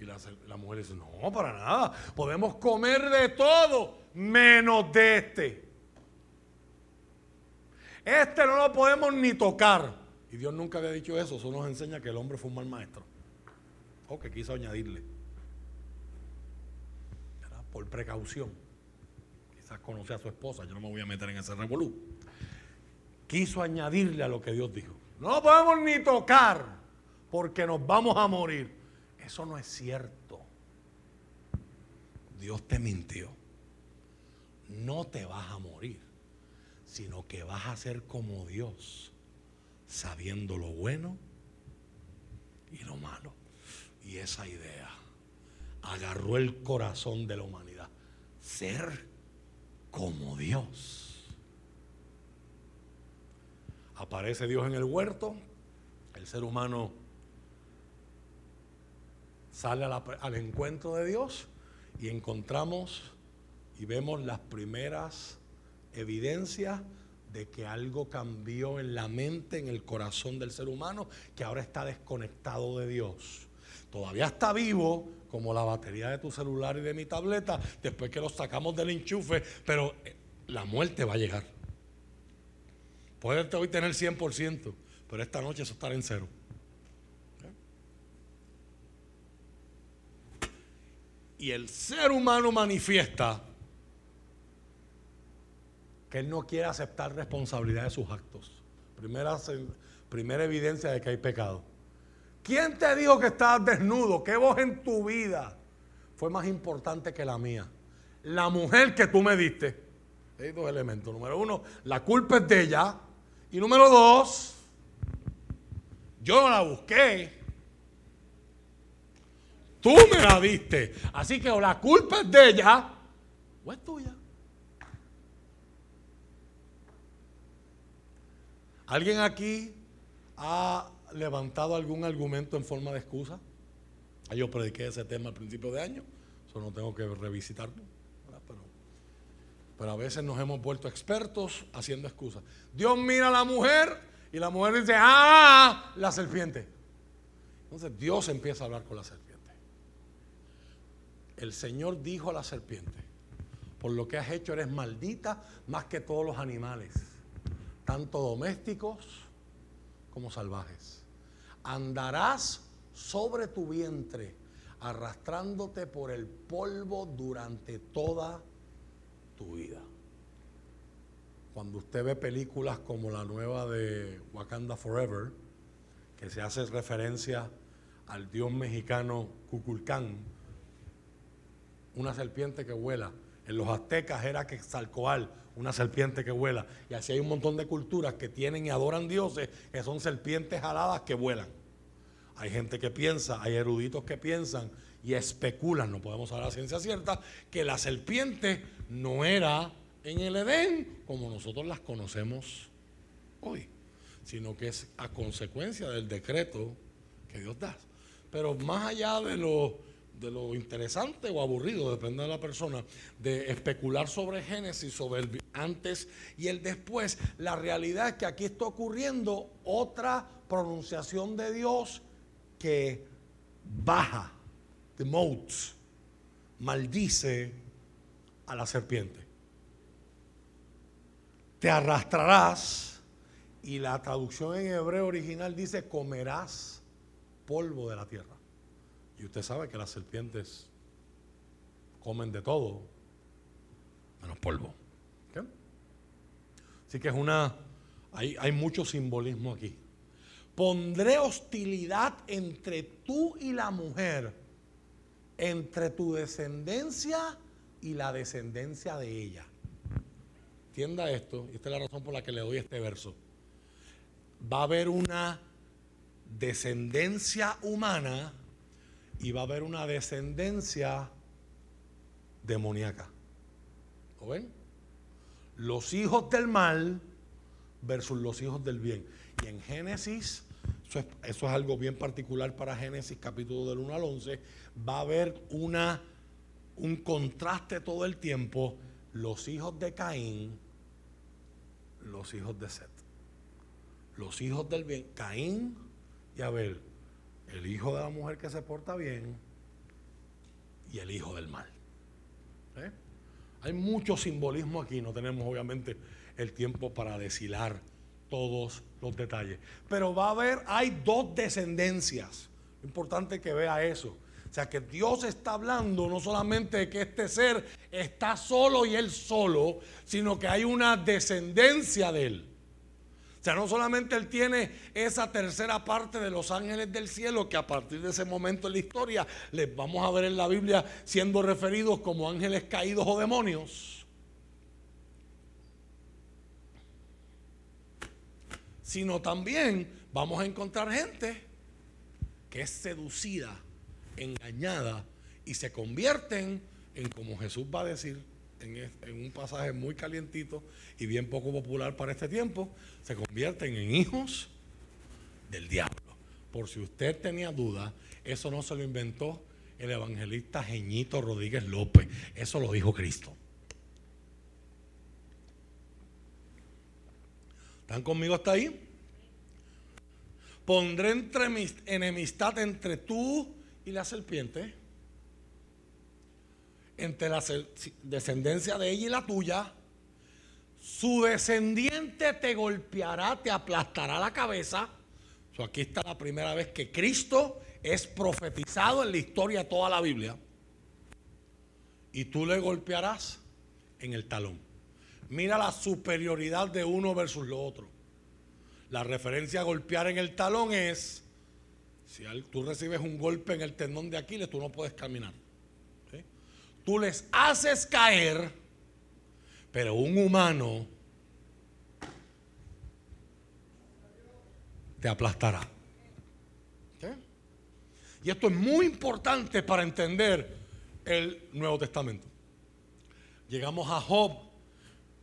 Y la, la mujer dice, no, para nada. Podemos comer de todo menos de este. Este no lo podemos ni tocar. Y Dios nunca había dicho eso. Eso nos enseña que el hombre fue un mal maestro. O que quiso añadirle. Por precaución. Quizás conoce a su esposa. Yo no me voy a meter en ese revolú. Quiso añadirle a lo que Dios dijo. No lo podemos ni tocar porque nos vamos a morir. Eso no es cierto. Dios te mintió. No te vas a morir, sino que vas a ser como Dios, sabiendo lo bueno y lo malo. Y esa idea agarró el corazón de la humanidad. Ser como Dios. Aparece Dios en el huerto, el ser humano sale al encuentro de Dios y encontramos y vemos las primeras evidencias de que algo cambió en la mente, en el corazón del ser humano, que ahora está desconectado de Dios. Todavía está vivo, como la batería de tu celular y de mi tableta, después que lo sacamos del enchufe, pero eh, la muerte va a llegar. Puedes hoy tener 100%, pero esta noche eso estará en cero. Y el ser humano manifiesta que él no quiere aceptar responsabilidad de sus actos. Primera, primera evidencia de que hay pecado. ¿Quién te dijo que estabas desnudo? ¿Qué voz en tu vida fue más importante que la mía? La mujer que tú me diste. Hay dos elementos. Número uno, la culpa es de ella. Y número dos, yo no la busqué. Tú me la diste. Así que o la culpa es de ella o es tuya. ¿Alguien aquí ha levantado algún argumento en forma de excusa? Ah, yo prediqué ese tema al principio de año, eso no tengo que revisitarlo. Pero, a veces nos hemos vuelto expertos haciendo excusas. Dios mira a la mujer y la mujer dice, ah, la serpiente. Entonces Dios empieza a hablar con la serpiente el Señor dijo a la serpiente, por lo que has hecho eres maldita más que todos los animales, tanto domésticos como salvajes. Andarás sobre tu vientre, arrastrándote por el polvo durante toda tu vida. Cuando usted ve películas como la nueva de Wakanda Forever, que se hace referencia al dios mexicano Cuculcán, una serpiente que vuela. En los aztecas era que Quetzalcoatl, una serpiente que vuela. Y así hay un montón de culturas que tienen y adoran dioses que son serpientes aladas que vuelan. Hay gente que piensa, hay eruditos que piensan y especulan, no podemos hablar a ciencia cierta, que la serpiente no era en el Edén como nosotros las conocemos hoy, sino que es a consecuencia del decreto que Dios da. Pero más allá de lo de lo interesante o aburrido, depende de la persona, de especular sobre Génesis, sobre el antes y el después. La realidad es que aquí está ocurriendo otra pronunciación de Dios que baja, demotes, maldice a la serpiente. Te arrastrarás y la traducción en hebreo original dice comerás polvo de la tierra. Y usted sabe que las serpientes comen de todo, menos polvo. Así que es una, hay, hay mucho simbolismo aquí. Pondré hostilidad entre tú y la mujer, entre tu descendencia y la descendencia de ella. Entienda esto, y esta es la razón por la que le doy este verso. Va a haber una descendencia humana y va a haber una descendencia demoníaca. ¿Lo ven? Los hijos del mal versus los hijos del bien. Y en Génesis, eso es, algo bien particular para Génesis, capítulo del 1 al 11, va a haber una, un contraste todo el tiempo. Los hijos de Caín, los hijos de Seth. Los hijos del bien, Caín y Abel. El hijo de la mujer que se porta bien y el hijo del mal. ¿Eh? Hay mucho simbolismo aquí, no tenemos obviamente el tiempo para deshilar todos los detalles. Pero va a haber, hay dos descendencias. Importante que vea eso. O sea que Dios está hablando no solamente de que este ser está solo y él solo, sino que hay una descendencia de él. O sea, no solamente él tiene esa tercera parte de los ángeles del cielo, que a partir de ese momento en la historia les vamos a ver en la Biblia siendo referidos como ángeles caídos o demonios, sino también vamos a encontrar gente que es seducida, engañada y se convierten en, como Jesús va a decir, en, un pasaje muy calientito y bien poco popular para este tiempo, se convierten en hijos del diablo. Por si usted tenía duda, eso no se lo inventó el evangelista Geñito Rodríguez López, eso lo dijo Cristo. ¿Están conmigo hasta ahí? Pondré entre enemistad entre tú y la serpiente entre la descendencia de ella y la tuya, su descendiente te golpeará, te aplastará la cabeza. aquí está la primera vez que Cristo es profetizado en la historia de toda la Biblia. Y tú le golpearás en el talón. Mira la superioridad de uno versus lo otro. La referencia a golpear en el talón es, si tú recibes un golpe en el tendón de Aquiles, tú no puedes caminar tú les haces caer, pero un humano te aplastará. Y esto es muy importante para entender el Nuevo Testamento. Llegamos a Job,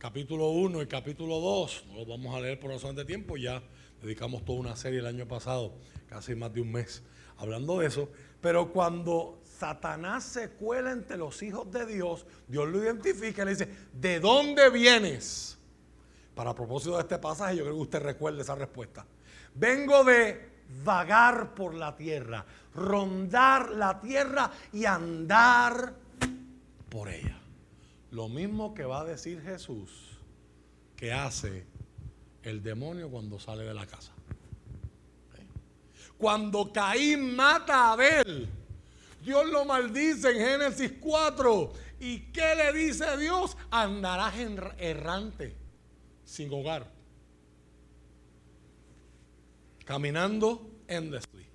capítulo 1 y capítulo 2. No lo vamos a leer por razón de tiempo, ya dedicamos toda una serie el año pasado, casi más de un mes, hablando de eso. Pero cuando Satanás se cuela entre los hijos de Dios, Dios lo identifica y le dice, ¿de dónde vienes? Para propósito de este pasaje, yo creo que usted recuerde esa respuesta. Vengo de vagar por la tierra, rondar la tierra y andar por ella. Lo mismo que va a decir Jesús que hace el demonio cuando sale de la casa. Cuando Caín mata a Abel, Dios lo maldice en Génesis 4. ¿Y qué le dice Dios? Andarás errante, sin hogar, caminando endlessly.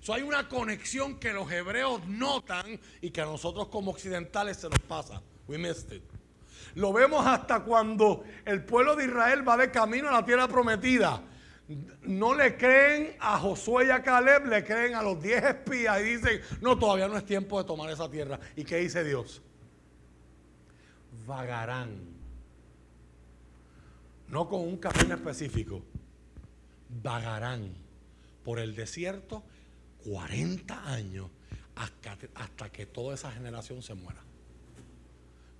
So hay una conexión que los hebreos notan y que a nosotros como occidentales se nos pasa. Lo vemos hasta cuando el pueblo de Israel va de camino a la tierra prometida no le creen a Josué y a Caleb, le creen a los diez espías y dicen, no, todavía no es tiempo de tomar esa tierra. ¿Y qué dice Dios? Vagarán. No con un camino específico. Vagarán por el desierto 40 años hasta que toda esa generación se muera.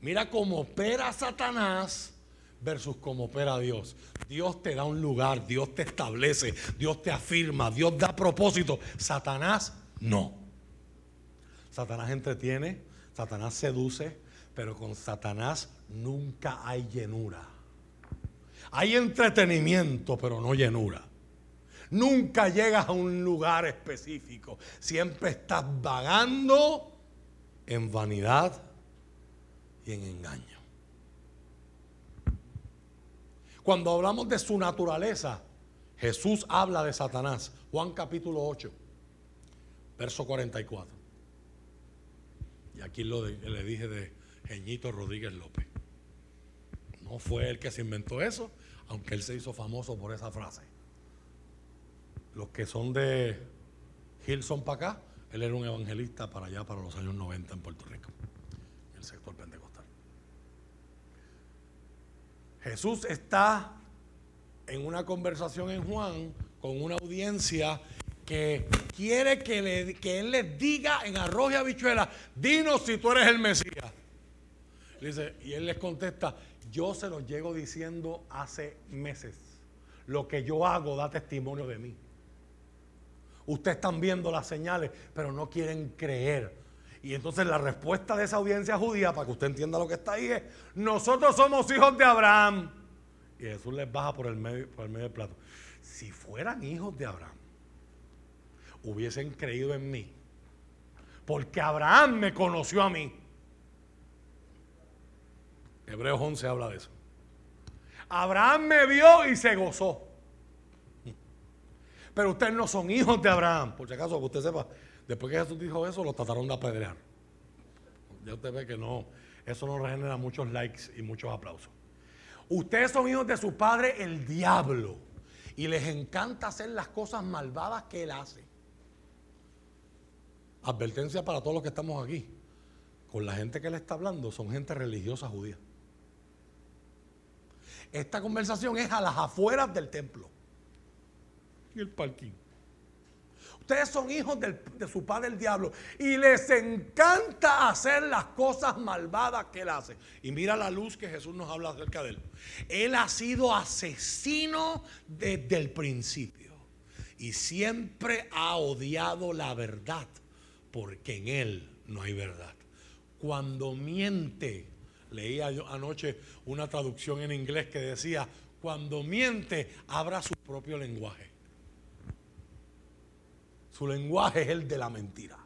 Mira cómo opera Satanás versus cómo opera Dios. Dios te da un lugar, Dios te establece, Dios te afirma, Dios da propósito. Satanás no. Satanás entretiene, Satanás seduce, pero con Satanás nunca hay llenura. Hay entretenimiento, pero no llenura. Nunca llegas a un lugar específico. Siempre estás vagando en vanidad y en engaño. Cuando hablamos de su naturaleza, Jesús habla de Satanás. Juan capítulo 8, verso 44. Y aquí lo le dije de Geñito Rodríguez López. No fue él que se inventó eso, aunque él se hizo famoso por esa frase. Los que son de Gilson para acá, él era un evangelista para allá, para los años 90 en Puerto Rico, el sector pentecostal. Jesús está en una conversación en Juan con una audiencia que quiere que, le, él les diga en arroz y habichuela, dinos si tú eres el Mesías. Dice, y él les contesta, yo se lo llego diciendo hace meses. Lo que yo hago da testimonio de mí. Ustedes están viendo las señales, pero no quieren creer. Y entonces la respuesta de esa audiencia judía, para que usted entienda lo que está ahí, es, nosotros somos hijos de Abraham. Y Jesús les baja por el medio, por el medio del plato. Si fueran hijos de Abraham, hubiesen creído en mí. Porque Abraham me conoció a mí. Hebreos 11 habla de eso. Abraham me vio y se gozó. Pero ustedes no son hijos de Abraham. Por si acaso, que usted sepa, después que Jesús dijo eso, lo trataron de apedrear. Ya usted ve que no, eso no regenera muchos likes y muchos aplausos. Ustedes son hijos de su padre, el diablo. Y les encanta hacer las cosas malvadas que él hace. Advertencia para todos los que estamos aquí. Con la gente que le está hablando son gente religiosa judía. Esta conversación es a las afueras del templo. Y el parking. Ustedes son hijos de su padre el diablo y les encanta hacer las cosas malvadas que él hace. Y mira la luz que Jesús nos habla acerca de él. Él ha sido asesino desde el principio y siempre ha odiado la verdad porque en él no hay verdad. Cuando miente, leía yo anoche una traducción en inglés que decía, cuando miente, abra su propio lenguaje. Su lenguaje es el de la mentira.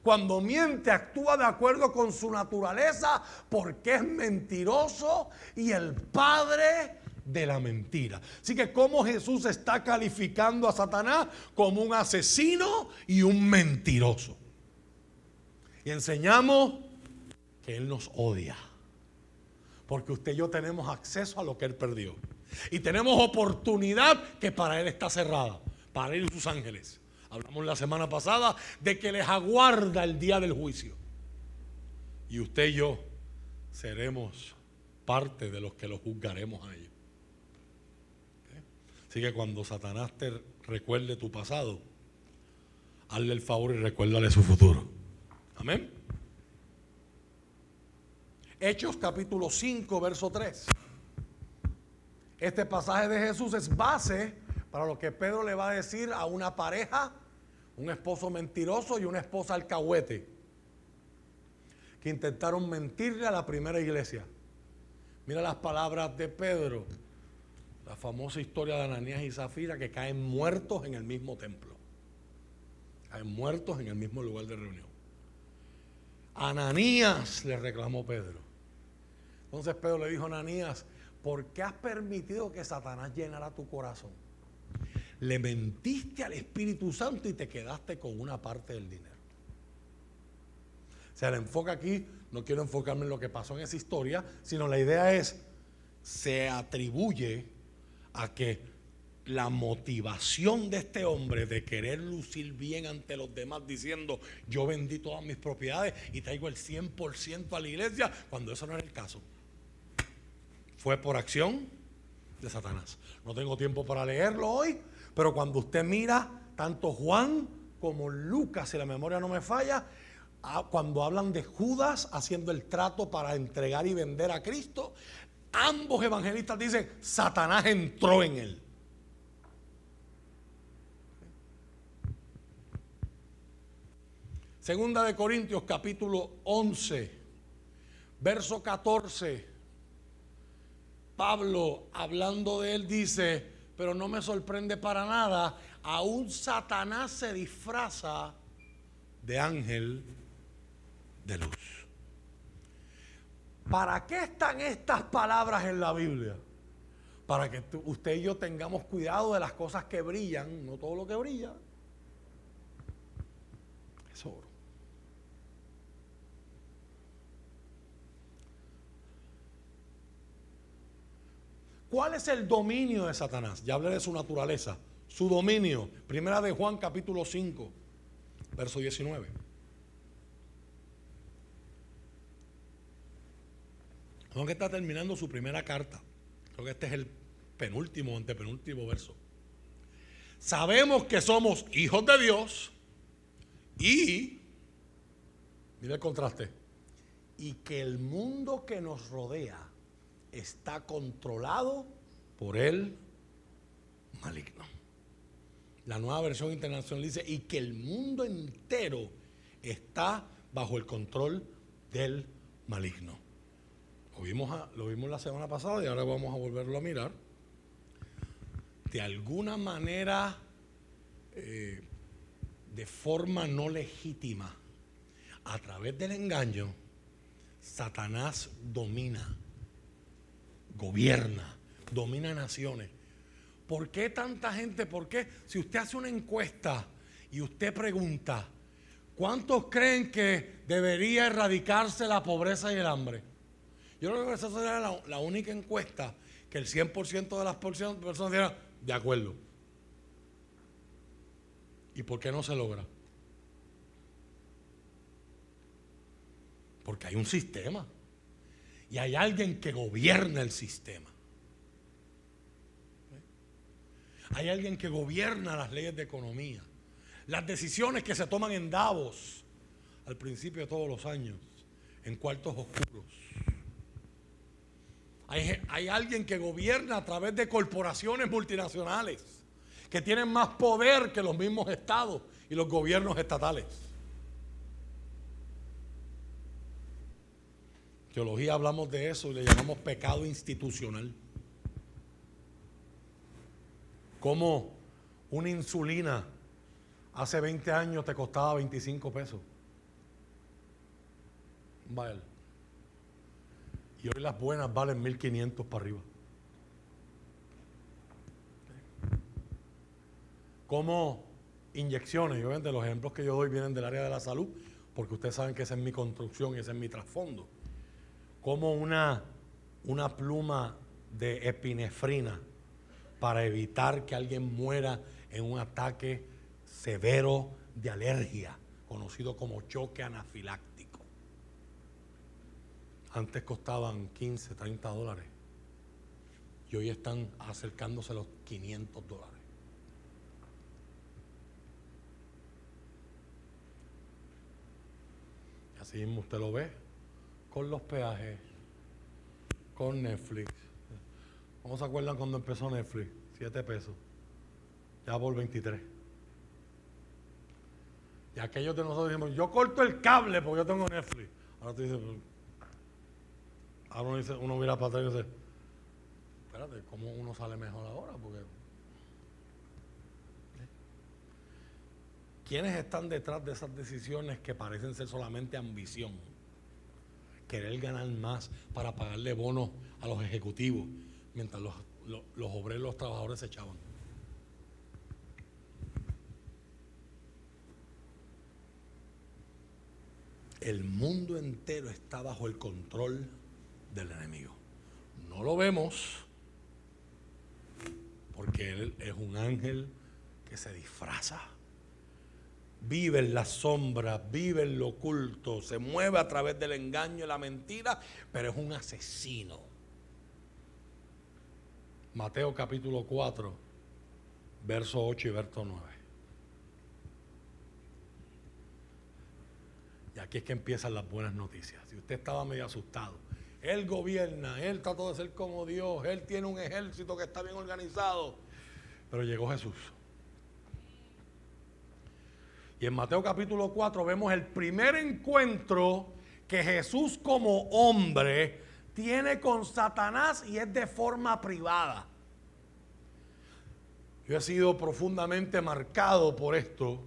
Cuando miente actúa de acuerdo con su naturaleza porque es mentiroso y el padre de la mentira. Así que como Jesús está calificando a Satanás como un asesino y un mentiroso. Y enseñamos que Él nos odia. Porque usted y yo tenemos acceso a lo que Él perdió. Y tenemos oportunidad que para Él está cerrada. Para Él y sus ángeles. Hablamos la semana pasada de que les aguarda el día del juicio. Y usted y yo seremos parte de los que lo juzgaremos a ellos. Así que cuando Satanás te recuerde tu pasado, hazle el favor y recuérdale su futuro. Amén. Hechos capítulo 5, verso 3. Este pasaje de Jesús es base para lo que Pedro le va a decir a una pareja un esposo mentiroso y una esposa alcahuete, que intentaron mentirle a la primera iglesia. Mira las palabras de Pedro, la famosa historia de Ananías y Zafira que caen muertos en el mismo templo, caen muertos en el mismo lugar de reunión. Ananías le reclamó Pedro. Entonces Pedro le dijo a Ananías, ¿por qué has permitido que Satanás llenara tu corazón? Le mentiste al Espíritu Santo y te quedaste con una parte del dinero. O sea, el enfoque aquí, no quiero enfocarme en lo que pasó en esa historia, sino la idea es, se atribuye a que la motivación de este hombre de querer lucir bien ante los demás diciendo yo vendí todas mis propiedades y traigo el 100% a la iglesia, cuando eso no era el caso. Fue por acción de Satanás. No tengo tiempo para leerlo hoy, pero cuando usted mira, tanto Juan como Lucas, si la memoria no me falla, ah, cuando hablan de Judas haciendo el trato para entregar y vender a Cristo, ambos evangelistas dicen, Satanás entró en él. Segunda de Corintios capítulo 11, verso 14. Pablo, hablando de él, dice, pero no me sorprende para nada, aún Satanás se disfraza de ángel de luz. ¿Para qué están estas palabras en la Biblia? Para que usted y yo tengamos cuidado de las cosas que brillan, no todo lo que brilla. Es oro. ¿Cuál es el dominio de Satanás? Ya hablé de su naturaleza. su dominio. Primera de Juan capítulo 5, verso 19. Juan que está terminando su primera carta. Creo que este es el penúltimo, antepenúltimo verso. Sabemos que somos hijos de Dios y, mira el contraste, y que el mundo que nos rodea está controlado por el maligno. La nueva versión internacional dice, y que el mundo entero está bajo el control del maligno. Lo vimos, lo vimos la semana pasada y ahora vamos a volverlo a mirar. De alguna manera, eh, de forma no legítima, a través del engaño, Satanás domina, gobierna, domina naciones. ¿Por qué tanta gente? ¿Por qué? Si usted hace una encuesta y usted pregunta, ¿cuántos creen que debería erradicarse la pobreza y el hambre? Yo creo que esa sería la, única encuesta que el 100% de las personas dirán, de acuerdo. ¿Y por qué no se logra? Porque hay un sistema. Y hay alguien que gobierna el sistema. Hay alguien que gobierna las leyes de economía. Las decisiones que se toman en Davos al principio de todos los años, en cuartos oscuros. Hay, hay, alguien que gobierna a través de corporaciones multinacionales que tienen más poder que los mismos estados y los gobiernos estatales. Teología hablamos de eso y le llamamos pecado institucional. Como una insulina hace 20 años te costaba 25 pesos. Vale. Y hoy las buenas valen 1500 para arriba. Como inyecciones, obviamente los ejemplos que yo doy vienen del área de la salud, porque ustedes saben que esa es mi construcción y ese es mi trasfondo como una, una pluma de epinefrina para evitar que alguien muera en un ataque severo de alergia, conocido como choque anafiláctico. Antes costaban 15, 30 dólares y hoy están acercándose a los 500 dólares. así mismo usted lo ve con los peajes, con Netflix. ¿Cómo se acuerdan cuando empezó Netflix? Siete pesos. Ya por 23. Y aquellos de nosotros decimos, yo corto el cable porque yo tengo Netflix. Ahora tú dices, pues, ahora uno, dice, uno mira para atrás y dice, espérate, ¿cómo uno sale mejor ahora? Porque ¿Quiénes están detrás de esas decisiones que parecen ser solamente ambición? Querer ganar más para pagarle bonos a los ejecutivos, mientras los, los, obreros los trabajadores se echaban. El mundo entero está bajo el control del enemigo. No lo vemos porque él es un ángel que se disfraza vive en la sombra, vive en lo oculto, se mueve a través del engaño y la mentira, pero es un asesino. Mateo capítulo 4, verso 8 y verso 9. Y aquí es que empiezan las buenas noticias. Si usted estaba medio asustado, Él gobierna, Él trató de ser como Dios, Él tiene un ejército que está bien organizado, pero llegó Jesús y en Mateo capítulo 4 vemos el primer encuentro que Jesús como hombre tiene con Satanás y es de forma privada. Yo he sido profundamente marcado por esto,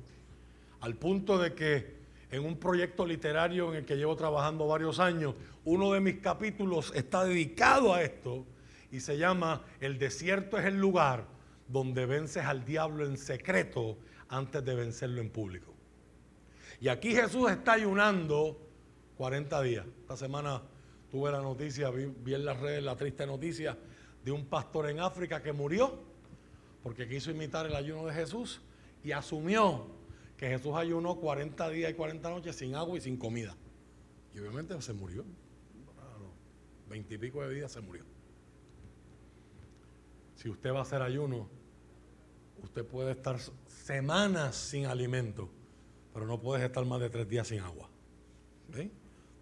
al punto de que en un proyecto literario en el que llevo trabajando varios años, uno de mis capítulos está dedicado a esto y se llama El desierto es el lugar donde vences al diablo en secreto antes de vencerlo en público. Y aquí Jesús está ayunando 40 días. Esta semana tuve la noticia, vi, en las redes la triste noticia de un pastor en África que murió porque quiso imitar el ayuno de Jesús y asumió que Jesús ayunó 40 días y 40 noches sin agua y sin comida. Y obviamente se murió. A los 20 y pico de días se murió. Si usted va a hacer ayuno, usted puede estar semanas sin alimento, pero no puede estar más de tres días sin agua. ¿Ven?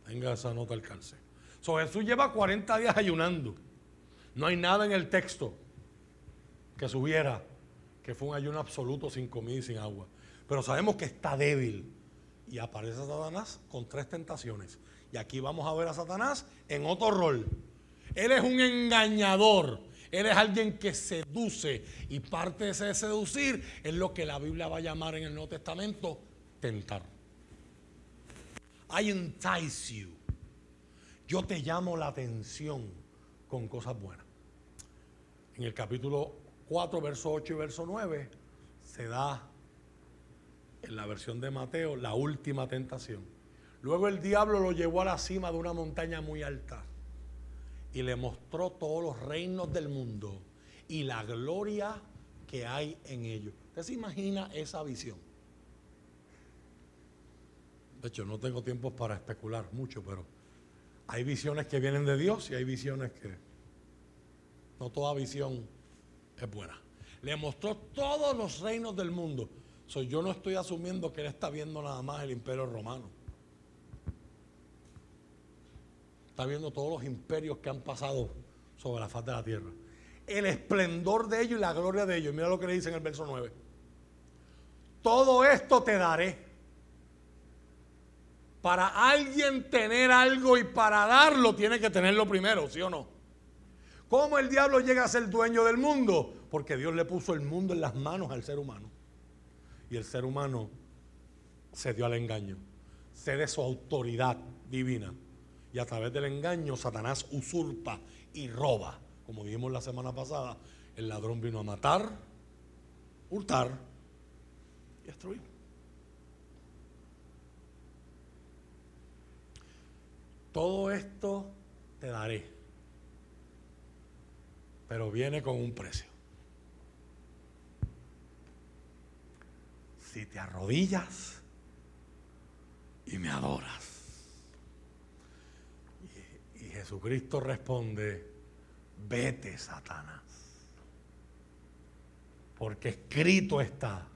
Tenga esa nota al alcance. So, Jesús lleva 40 días ayunando. No hay nada en el texto que subiera que fue un ayuno absoluto sin comida y sin agua. Pero sabemos que está débil. Y aparece Satanás con tres tentaciones. Y aquí vamos a ver a Satanás en otro rol. Él es un engañador. Él es alguien que seduce. Y parte de ese seducir es lo que la Biblia va a llamar en el Nuevo Testamento tentar. I entice you. Yo te llamo la atención con cosas buenas. En el capítulo 4, verso 8 y verso 9 se da en la versión de Mateo la última tentación. Luego el diablo lo llevó a la cima de una montaña muy alta y le mostró todos los reinos del mundo y la gloria que hay en ellos. ¿Usted se imagina esa visión? De hecho, no tengo tiempo para especular mucho, pero hay visiones que vienen de Dios y hay visiones que no toda visión es buena. Le mostró todos los reinos del mundo. yo no estoy asumiendo que él está viendo nada más el imperio romano. Está viendo todos los imperios que han pasado sobre la faz de la tierra. El esplendor de ellos y la gloria de ellos. Mira lo que le dice en el verso 9. Todo esto te daré. Para alguien tener algo y para darlo tiene que tenerlo primero, ¿sí o no? ¿Cómo el diablo llega a ser dueño del mundo? Porque Dios le puso el mundo en las manos al ser humano. Y el ser humano se dio al engaño, cede su autoridad divina. Y a través del engaño Satanás usurpa y roba. Como dijimos la semana pasada, el ladrón vino a matar, hurtar y destruir. Todo esto te daré pero viene con un precio. Si te arrodillas y me adoras. Jesucristo responde, vete Satanás. Porque escrito está,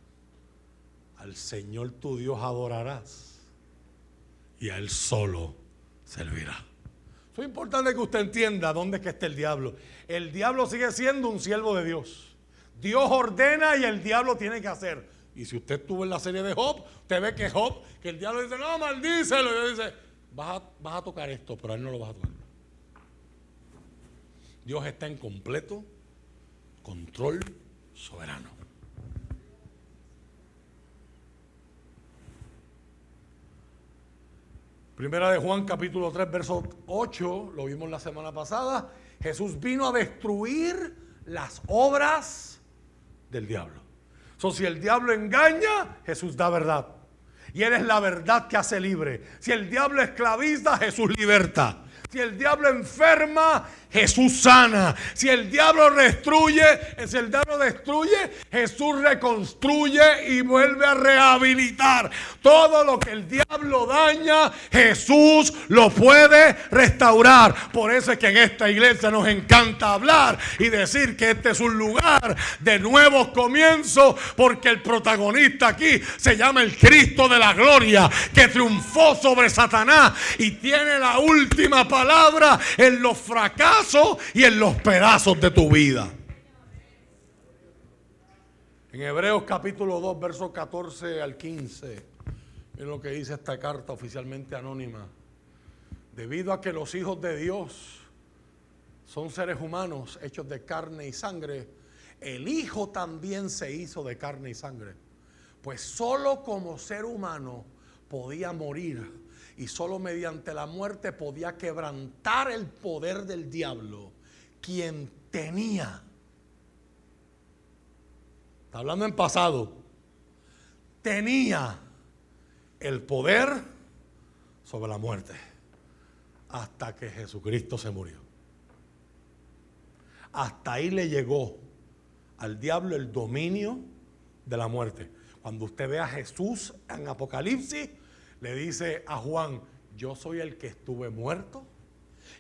al Señor tu Dios adorarás y a Él solo servirá. Es importante que usted entienda dónde es que está el diablo. El diablo sigue siendo un siervo de Dios. Dios ordena y el diablo tiene que hacer. Y si usted estuvo en la serie de Job, usted ve que Job, que el diablo dice, no, maldícelo. Y él dice, vas a, vas a tocar esto, pero a él no lo vas a tocar. Dios está en completo control soberano. Primera de Juan capítulo 3, verso 8, lo vimos la semana pasada. Jesús vino a destruir las obras del diablo. Si el diablo engaña, Jesús da verdad. Y Él es la verdad que hace libre. Si el diablo esclaviza, Jesús liberta. Si el diablo enferma, Jesús sana. Si el diablo destruye, si el diablo destruye, Jesús reconstruye y vuelve a rehabilitar. Todo lo que el diablo daña, Jesús lo puede restaurar. Por eso es que en esta iglesia nos encanta hablar y decir que este es un lugar de nuevos comienzos, porque el protagonista aquí se llama el Cristo de la gloria, que triunfó sobre Satanás y tiene la última palabra en los fracasos y en los pedazos de tu vida. En Hebreos capítulo 2, versos 14 al 15, es lo que dice esta carta oficialmente anónima. Debido a que los hijos de Dios son seres humanos hechos de carne y sangre, el Hijo también se hizo de carne y sangre. Pues solo como ser humano podía morir y solo mediante la muerte podía quebrantar el poder del diablo, quien tenía, está hablando en pasado, tenía el poder sobre la muerte hasta que Jesucristo se murió. Hasta ahí le llegó al diablo el dominio de la muerte. Cuando usted ve a Jesús en Apocalipsis, le dice a Juan, yo soy el que estuve muerto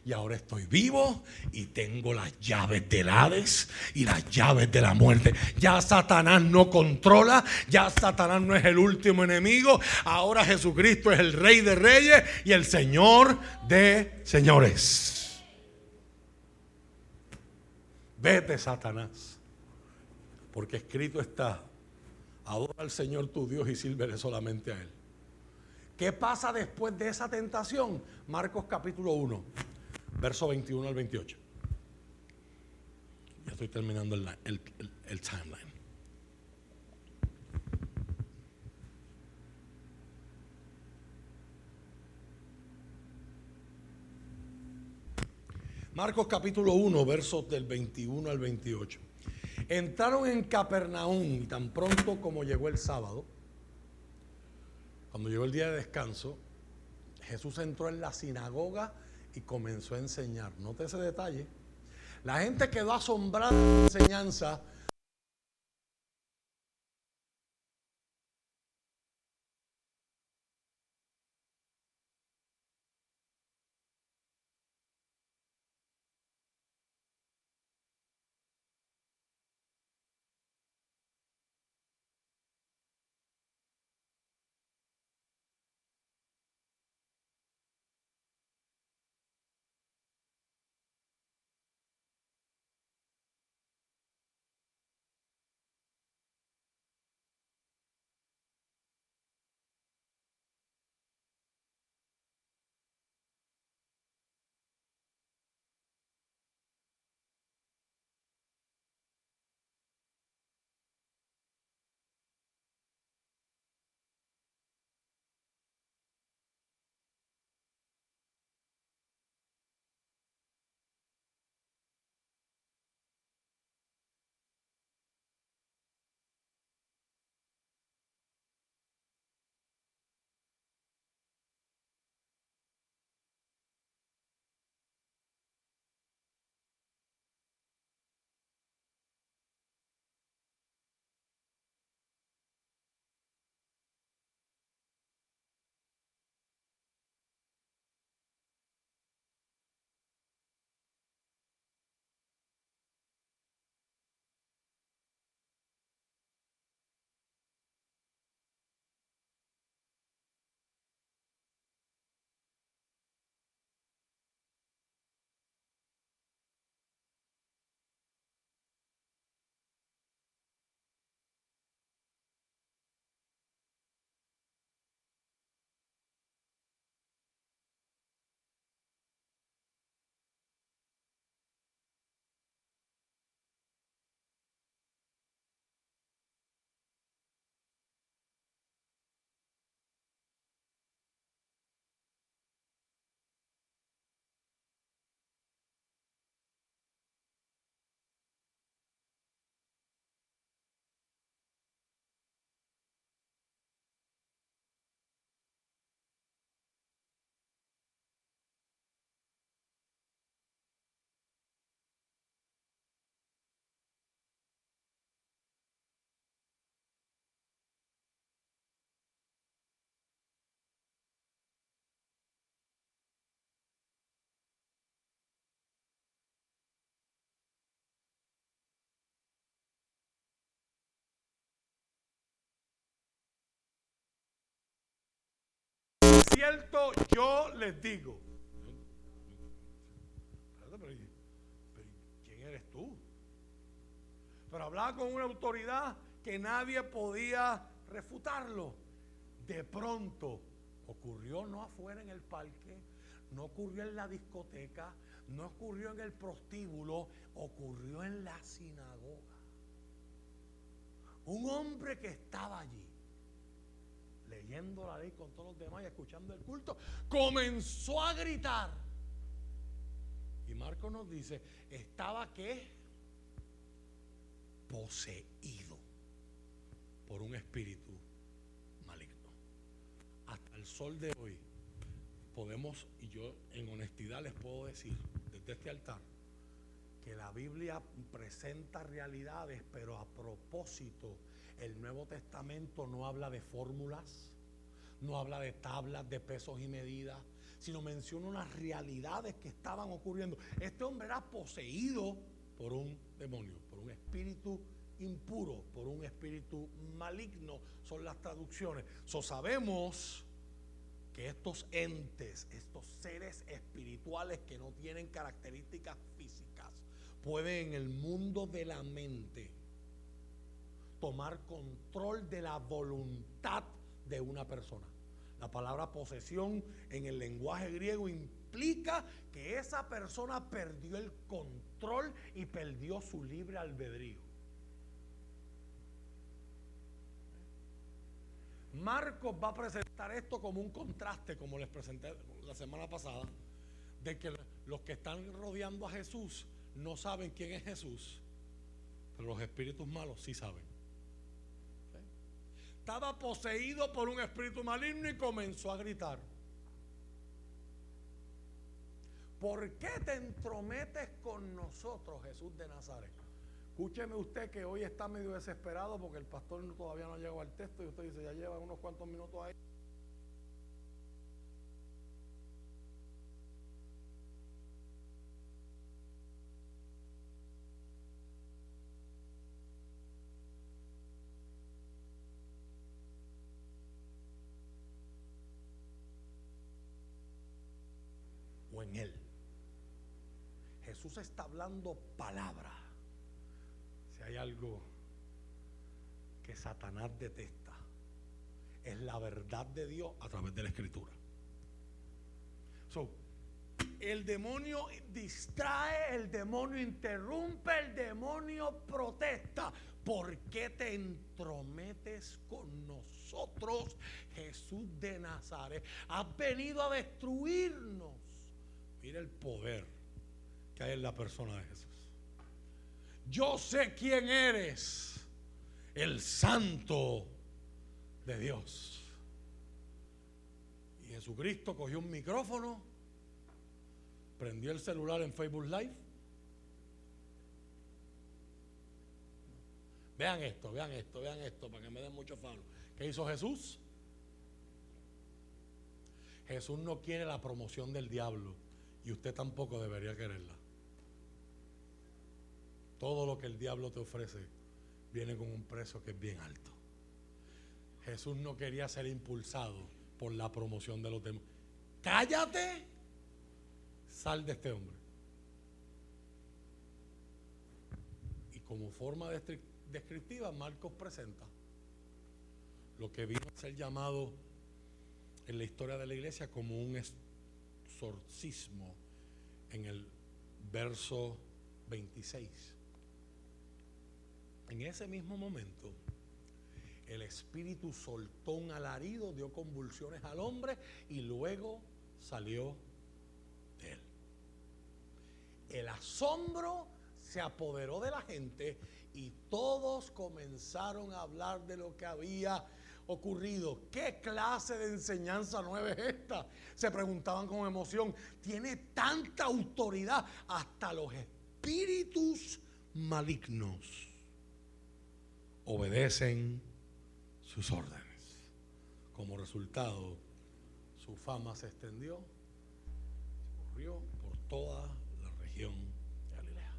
y ahora estoy vivo y tengo las llaves del Hades y las llaves de la muerte. Ya Satanás no controla, ya Satanás no es el último enemigo, ahora Jesucristo es el rey de reyes y el señor de señores. Vete Satanás, porque escrito está, adora al Señor tu Dios y sírvele solamente a Él. ¿Qué pasa después de esa tentación? Marcos capítulo 1 verso 21 al 28. Ya estoy terminando el, el timeline. Marcos capítulo 1, versos del 21 al 28. Entraron en Capernaum y tan pronto como llegó el sábado, cuando llegó el día de descanso, Jesús entró en la sinagoga y comenzó a enseñar. Note ese detalle. La gente quedó asombrada de la enseñanza yo les digo. ¿Quién eres tú? Pero hablaba con una autoridad que nadie podía refutarlo. De pronto ocurrió no afuera en el parque, no ocurrió en la discoteca, no ocurrió en el prostíbulo, ocurrió en la sinagoga. Un hombre que estaba allí leyendo la ley con todos los demás y escuchando el culto, comenzó a gritar. Y Marco nos dice, estaba que poseído por un espíritu maligno. Hasta el sol de hoy podemos, y yo en honestidad les puedo decir desde este altar, que la Biblia presenta realidades, pero a propósito, el Nuevo Testamento no habla de fórmulas, no habla de tablas de pesos y medidas, sino menciona unas realidades que estaban ocurriendo. Este hombre era poseído por un demonio, por un espíritu impuro, por un espíritu maligno, son las traducciones. So sabemos que estos entes, estos seres espirituales que no tienen características físicas, pueden en el mundo de la mente tomar control de la voluntad de una persona. La palabra posesión en el lenguaje griego implica que esa persona perdió el control y perdió su libre albedrío. Marcos va a presentar esto como un contraste, como les presenté la semana pasada, de que los que están rodeando a Jesús no saben quién es Jesús, pero los espíritus malos sí saben. Estaba poseído por un espíritu maligno y comenzó a gritar. ¿Por qué te entrometes con nosotros, Jesús de Nazaret? Escúcheme usted que hoy está medio desesperado porque el pastor todavía no llegado al texto y usted dice, ya lleva unos cuantos minutos ahí. En él. Jesús está hablando palabra hay algo que Satanás detesta, es la verdad de Dios a través de la escritura. el demonio distrae, el demonio interrumpe, el demonio protesta. ¿Por qué te entrometes con nosotros, Jesús de Nazaret? Has venido a destruirnos. Mira el poder que hay en la persona de Jesús yo sé quién eres, el santo de Dios. Y Jesucristo cogió un micrófono, prendió el celular en Facebook Live. Vean esto, vean esto, vean esto, para que me den mucho falo. ¿Qué hizo Jesús? Jesús no quiere la promoción del diablo y usted tampoco debería quererla. Todo lo que el diablo te ofrece viene con un precio que es bien alto. Jesús no quería ser impulsado por la promoción de los demás. Cállate, sal de este hombre. Y como forma descriptiva, Marcos presenta lo que vino a ser llamado en la historia de la iglesia como un en el verso 26. En ese mismo momento, el espíritu soltó un alarido, dio convulsiones al hombre y luego salió de él. El asombro se apoderó de la gente y todos comenzaron a hablar de lo que había ocurrido. ¿Qué clase de enseñanza nueva es esta? Se preguntaban con emoción. Tiene tanta autoridad hasta los espíritus malignos obedecen sus órdenes. Como resultado, su fama se extendió, corrió por toda la región de Galilea.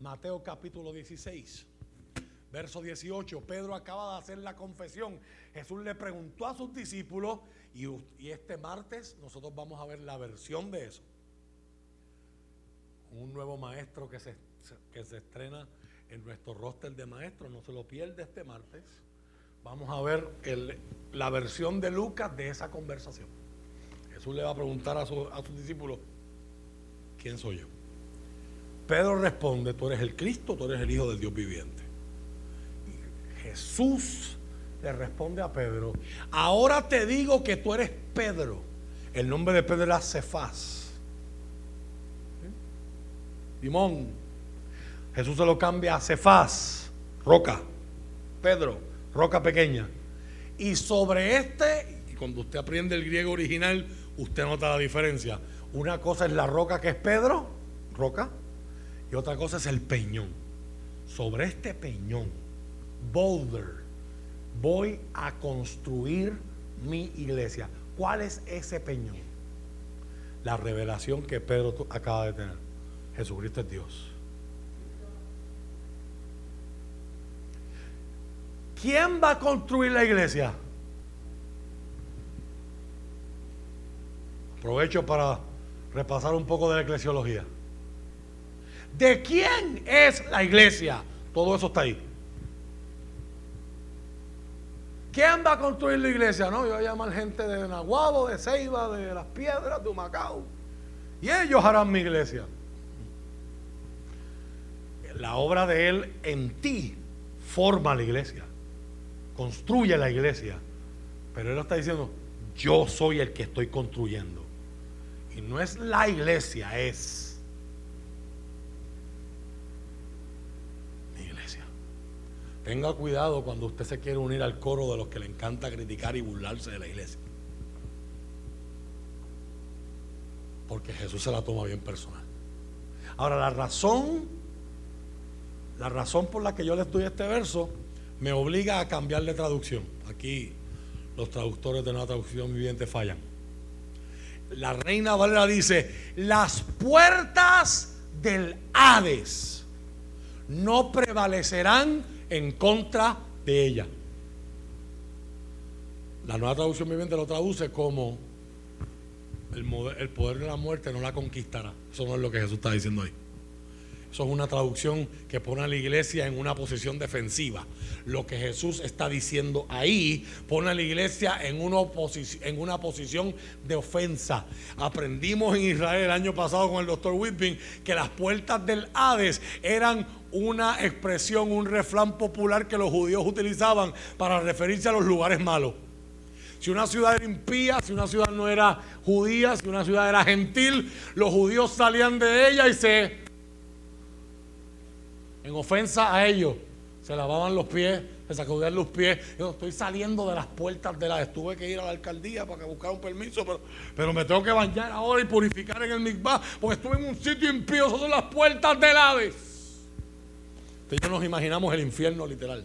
Mateo capítulo 16, verso 18. Pedro acaba de hacer la confesión. Jesús le preguntó a sus discípulos y, este martes nosotros vamos a ver la versión de eso. Un nuevo maestro que se, que se estrena en nuestro roster de maestros. No se lo pierde este martes. Vamos a ver la versión de Lucas de esa conversación. Jesús le va a preguntar a, su, a sus discípulos, ¿quién soy yo? Pedro responde, tú eres el Cristo, tú eres el Hijo del Dios viviente. Jesús le responde a Pedro, ahora te digo que tú eres Pedro. El nombre de Pedro era Cefás. Simón, Jesús se lo cambia a Cefás, roca. Pedro, roca pequeña. Y sobre este, y cuando usted aprende el griego original, usted nota la diferencia. Una cosa es la roca que es Pedro, roca, y otra cosa es el peñón. Sobre este peñón, boulder, voy a construir mi iglesia. ¿Cuál es ese peñón? La revelación que Pedro acaba de tener. Jesucristo es Dios. ¿Quién va a construir la iglesia? Aprovecho para repasar un poco de la eclesiología. ¿De quién es la iglesia? Todo eso está ahí. ¿Quién va a construir la iglesia? No, yo voy a llamar gente de Nahuabo, de Ceiba, de Las Piedras, de Humacao. Y ellos harán mi iglesia. La obra de Él en ti forma la iglesia, construye la iglesia. Pero Él está diciendo, yo soy el que estoy construyendo. Y no es la iglesia, es mi iglesia. Tenga cuidado cuando usted se quiere unir al coro de los que le encanta criticar y burlarse de la iglesia. Porque Jesús se la toma bien personal. Ahora, la razón, la razón por la que yo le estudié este verso me obliga a cambiar de traducción. Aquí los traductores de una traducción viviente fallan la reina Valera dice, las puertas del Hades no prevalecerán en contra de ella. La nueva traducción viviente lo traduce como el, poder de la muerte no la conquistará. Eso no es lo que Jesús está diciendo ahí. Eso es una traducción que pone a la iglesia en una posición defensiva. Lo que Jesús está diciendo ahí pone a la iglesia en una, en una posición de ofensa. Aprendimos en Israel el año pasado con el doctor Whitby que las puertas del Hades eran una expresión, un refrán popular que los judíos utilizaban para referirse a los lugares malos. Si una ciudad era impía, si una ciudad no era judía, si una ciudad era gentil, los judíos salían de ella y se en ofensa a ellos. Se lavaban los pies, se sacudían los pies. Yo estoy saliendo de las puertas de la. Tuve que ir a la alcaldía para que buscara un permiso, pero, pero me tengo que bañar ahora y purificar en el mikvah, porque estuve en un sitio impío. Esas son las puertas del Hades. Entonces, nos imaginamos el infierno literal.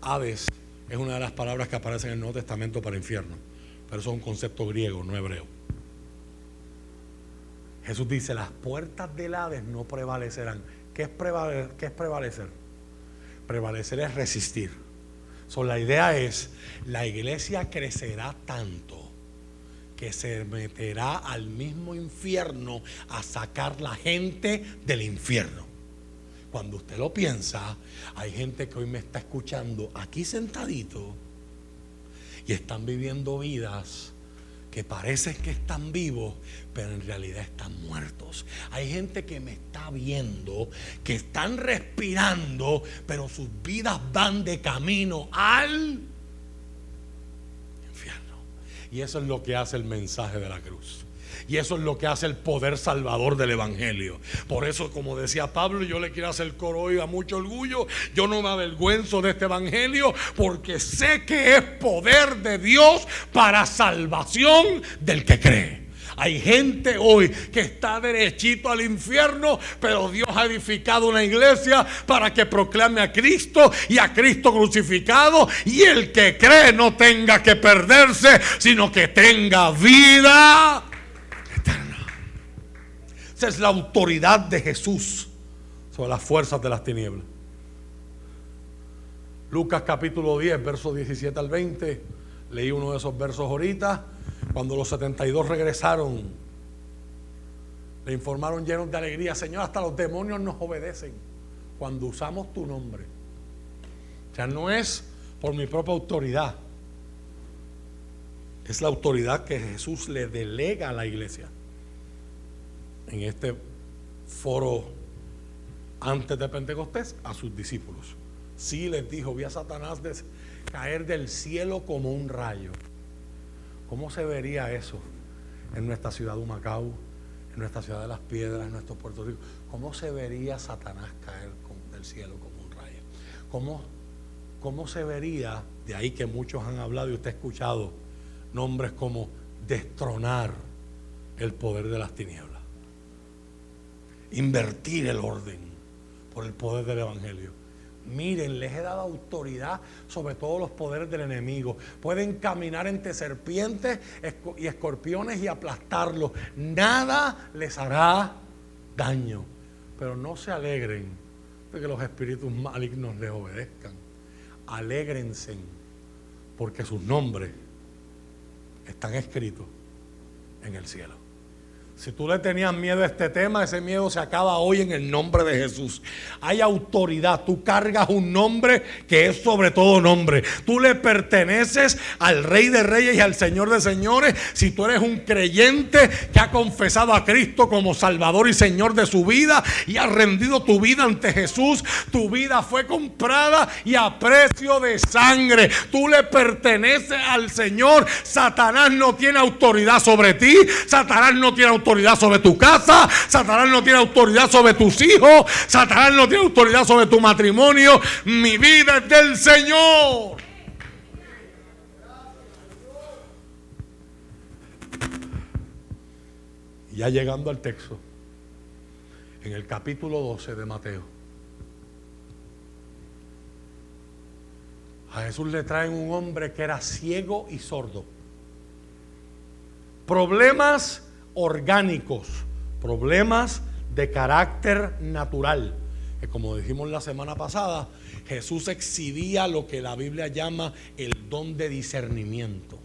Hades es una de las palabras que aparecen en el Nuevo Testamento para infierno, pero eso es un concepto griego, no hebreo. Jesús dice: las puertas del Hades no prevalecerán ¿Qué es, prevalecer? prevalecer? es resistir. la idea es, la iglesia crecerá tanto que se meterá al mismo infierno a sacar la gente del infierno. Cuando usted lo piensa, hay gente que hoy me está escuchando aquí sentadito y están viviendo vidas que parecen que están vivos, pero en realidad están muertos. Hay gente que me está viendo, que están respirando, pero sus vidas van de camino al infierno. Y eso es lo que hace el mensaje de la cruz. Y eso es lo que hace el poder salvador del Evangelio. Por eso, como decía Pablo, yo le quiero hacer coro hoy a mucho orgullo. Yo no me avergüenzo de este Evangelio porque sé que es poder de Dios para salvación del que cree. Hay gente hoy que está derechito al infierno, pero Dios ha edificado una iglesia para que proclame a Cristo y a Cristo crucificado y el que cree no tenga que perderse, sino que tenga vida es la autoridad de Jesús sobre las fuerzas de las tinieblas. Lucas capítulo 10, versos 17 al 20. Leí uno de esos versos ahorita. Cuando los 72 regresaron, le informaron llenos de alegría, Señor, hasta los demonios nos obedecen cuando usamos tu nombre. O sea, no es por mi propia autoridad. Es la autoridad que Jesús le delega a la iglesia en este foro antes de Pentecostés a sus discípulos. Sí les dijo, vi a Satanás caer del cielo como un rayo. ¿Cómo se vería eso en nuestra ciudad de Humacao, en nuestra ciudad de Las Piedras, en nuestro Puerto Rico? ¿Cómo se vería Satanás caer del cielo como un rayo? ¿Cómo, ¿Cómo se vería, de ahí que muchos han hablado y usted ha escuchado nombres como destronar el poder de las tinieblas? Invertir el orden por el poder del Evangelio. Miren, les he dado autoridad sobre todos los poderes del enemigo. Pueden caminar entre serpientes y escorpiones y aplastarlos. Nada les hará daño. Pero no se alegren de que los espíritus malignos les obedezcan. Alégrense porque sus nombres están escritos en el cielo. Si tú le tenías miedo a este tema, ese miedo se acaba hoy en el nombre de Jesús. Hay autoridad. Tú cargas un nombre que es sobre todo nombre. Tú le perteneces al Rey de Reyes y al Señor de Señores. Si tú eres un creyente que ha confesado a Cristo como Salvador y Señor de su vida y ha rendido tu vida ante Jesús, tu vida fue comprada y a precio de sangre. Tú le perteneces al Señor. Satanás no tiene autoridad sobre ti. Satanás no tiene autoridad autoridad sobre tu casa, Satanás no tiene autoridad sobre tus hijos, Satanás no tiene autoridad sobre tu matrimonio. Mi vida es del Señor. Ya llegando al texto, en el capítulo 12 de Mateo, a Jesús le traen un hombre que era ciego y sordo. Problemas orgánicos, problemas de carácter natural. Que como dijimos la semana pasada, Jesús exhibía lo que la Biblia llama el don de discernimiento.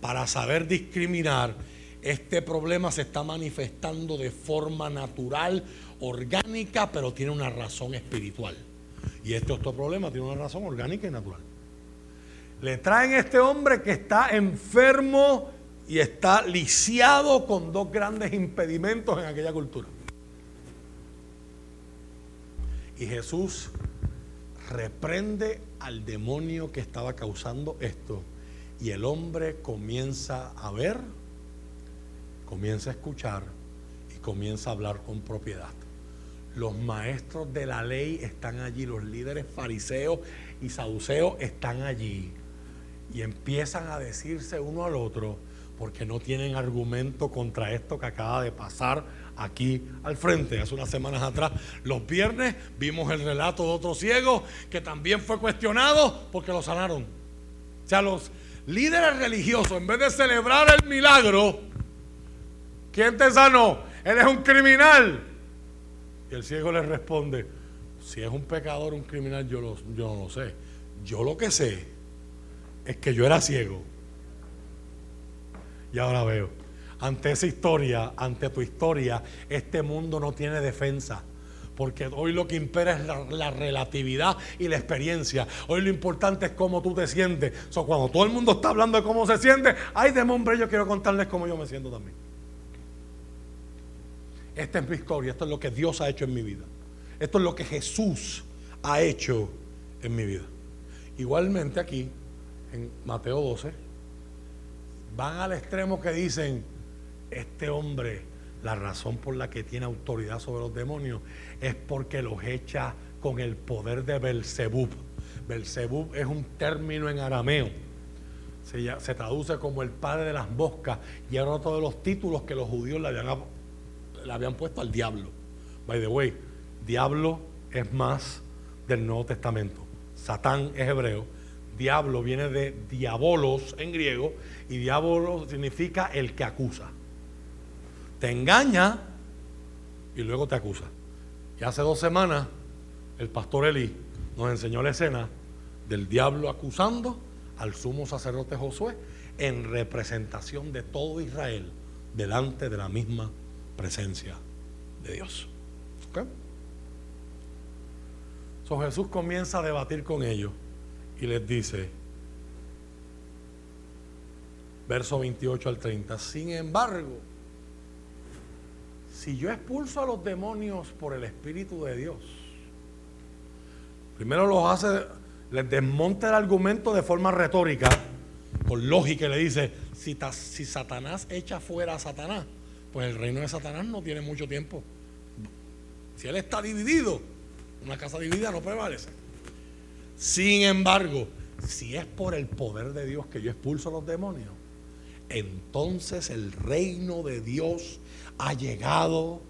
Para saber discriminar, este problema se está manifestando de forma natural, orgánica, pero tiene una razón espiritual. Y este otro problema tiene una razón orgánica y natural. Le traen a este hombre que está enfermo y está lisiado con dos grandes impedimentos en aquella cultura. Y Jesús reprende al demonio que estaba causando esto. Y el hombre comienza a ver, comienza a escuchar y comienza a hablar con propiedad. Los maestros de la ley están allí, los líderes fariseos y saduceos están allí. Y empiezan a decirse uno al otro, porque no tienen argumento contra esto que acaba de pasar aquí al frente. Hace unas semanas atrás, los viernes, vimos el relato de otro ciego que también fue cuestionado porque lo sanaron. O sea, los líderes religiosos, en vez de celebrar el milagro, ¿quién te sanó? Eres un criminal. Y el ciego le responde, si es un pecador, un criminal, yo, yo no lo sé. Yo lo que sé es que yo era ciego y ahora veo. Ante esa historia, ante tu historia, este mundo no tiene defensa. Porque hoy lo que impera es la, relatividad y la experiencia. Hoy lo importante es cómo tú te sientes. Cuando todo el mundo está hablando de cómo se siente, ay, de hombre, yo quiero contarles cómo yo me siento también. Esta es mi historia, esto es lo que Dios ha hecho en mi vida. Esto es lo que Jesús ha hecho en mi vida. Igualmente aquí, en Mateo 12, van al extremo que dicen, este hombre, la razón por la que tiene autoridad sobre los demonios es porque los echa con el poder de Belzebub. Belzebub es un término en arameo. Se, traduce como el padre de las moscas y era otro de los títulos que los judíos le habían, le habían puesto al diablo. By the way, diablo es más del Nuevo Testamento. Satán es hebreo diablo viene de diabolos en griego y diablo significa el que acusa. Te engaña y luego te acusa. Y hace dos semanas el pastor Eli nos enseñó la escena del diablo acusando al sumo sacerdote Josué en representación de todo Israel delante de la misma presencia de Dios. So Jesús comienza a debatir con ellos y les dice, verso 28 al 30, sin embargo, si yo expulso a los demonios por el Espíritu de Dios, primero los hace, les desmonta el argumento de forma retórica, con lógica, y le dice, si, si Satanás echa fuera a Satanás, pues el reino de Satanás no tiene mucho tiempo. Si él está dividido, una casa dividida no prevalece. Sin embargo, si es por el poder de Dios que yo expulso a los demonios, entonces el reino de Dios ha llegado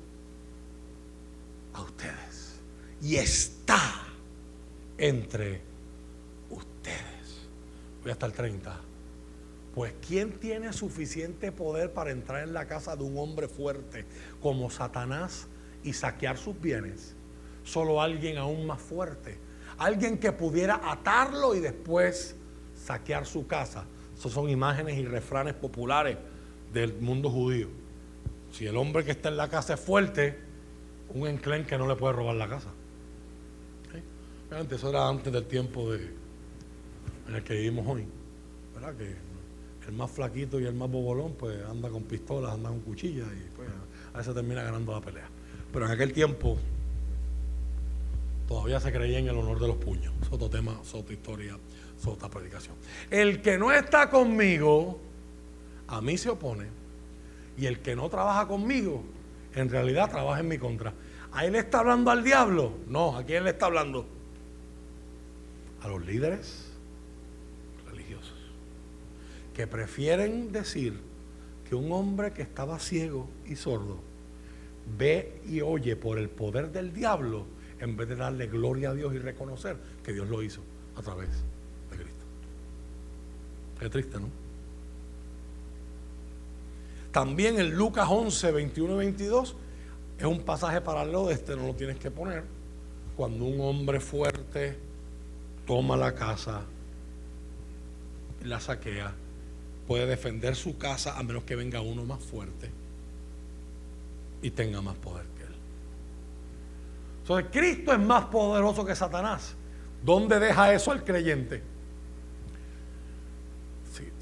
a ustedes. Y está entre ustedes. Voy hasta el 30. Pues ¿quién tiene suficiente poder para entrar en la casa de un hombre fuerte como Satanás y saquear sus bienes? Solo alguien aún más fuerte. Alguien que pudiera atarlo y después saquear su casa. Esas son imágenes y refranes populares del mundo judío. Si el hombre que está en la casa es fuerte, un enclenque no le puede robar la casa. Eso era antes del tiempo de, en el que vivimos hoy. ¿Verdad? Que el más flaquito y el más bobolón, pues anda con pistolas, anda con cuchillas y pues a veces termina ganando la pelea. Pero en aquel tiempo todavía se creía en el honor de los puños. Es otro tema, es historia, es predicación. El que no está conmigo, a mí se opone. Y el que no trabaja conmigo, en realidad trabaja en mi contra. ¿A él está hablando al diablo? No, ¿a quién le está hablando? A los líderes religiosos. Que prefieren decir que un hombre que estaba ciego y sordo ve y oye por el poder del diablo en vez de darle gloria a Dios y reconocer que Dios lo hizo a través de Cristo. Qué triste, ¿no? También en Lucas 11, 21 y 22 es un pasaje paralelo de este, no lo tienes que poner. Cuando un hombre fuerte toma la casa, la saquea, puede defender su casa a menos que venga uno más fuerte y tenga más poder. Entonces, Cristo es más poderoso que Satanás. ¿Dónde deja eso al creyente?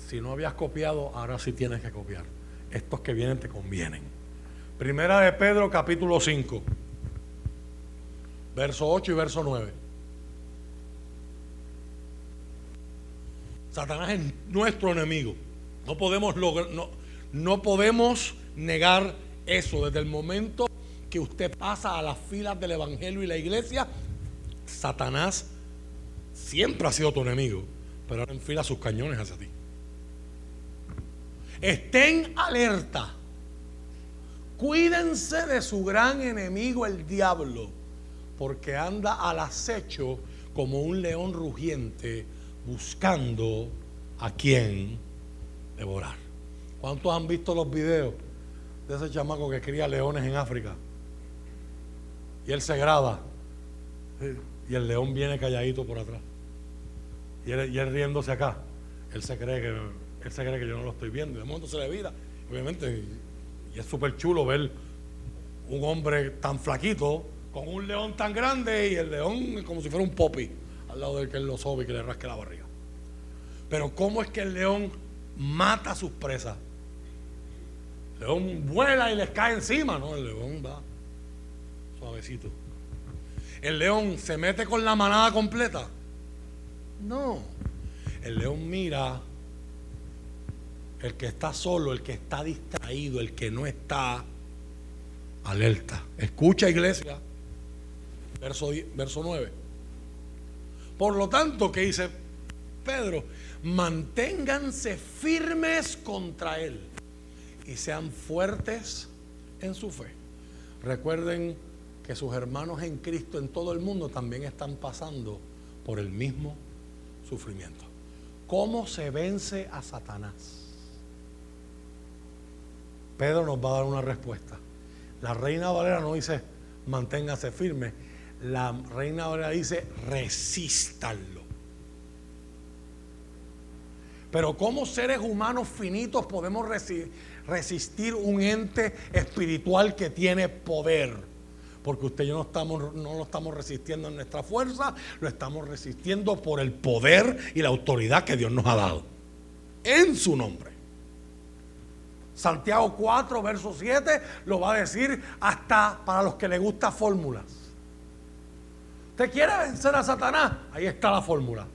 Si, no habías copiado, ahora sí tienes que copiar estos que vienen te convienen. Primera de Pedro capítulo 5, verso 8 y verso 9. Satanás es nuestro enemigo. No podemos negar eso. Desde el momento que usted pasa a las filas del Evangelio y la iglesia, Satanás siempre ha sido tu enemigo, pero ahora enfila sus cañones hacia ti. Estén alerta. Cuídense de su gran enemigo el diablo, porque anda al acecho como un león rugiente buscando a quien devorar. ¿Cuántos han visto los videos de ese chamaco que cría leones en África? Y él se graba y el león viene calladito por atrás. Y él, y él riéndose acá. Él se cree que él se cree que yo no lo estoy viendo. Y de momento se le vida. Obviamente, y es súper chulo ver un hombre tan flaquito con un león tan grande y el león como si fuera un popi al lado del que él lo sobe y que le rasque la barriga. Pero ¿cómo es que el león mata a sus presas? El león vuela y les cae encima, ¿no? El león va suavecito. El león se mete con la manada completa. No. El león mira el que está solo, el que está distraído, el que no está alerta. Escucha iglesia, verso, verso 9. Por lo tanto, ¿qué dice Pedro? Manténganse firmes contra él y sean fuertes en su fe. Recuerden que sus hermanos en Cristo en todo el mundo también están pasando por el mismo sufrimiento. ¿Cómo se vence a Satanás? Pedro nos va a dar una respuesta. La reina Valera no dice manténgase firme. La reina Valera dice resístanlo. Pero como seres humanos finitos podemos resistir un ente espiritual que tiene poder. Porque usted y yo no, lo estamos resistiendo en nuestra fuerza, lo estamos resistiendo por el poder y la autoridad que Dios nos ha dado. En su nombre. Santiago 4, verso 7, lo va a decir hasta para los que le gustan fórmulas. ¿Usted quiere vencer a Satanás? Ahí está la fórmula.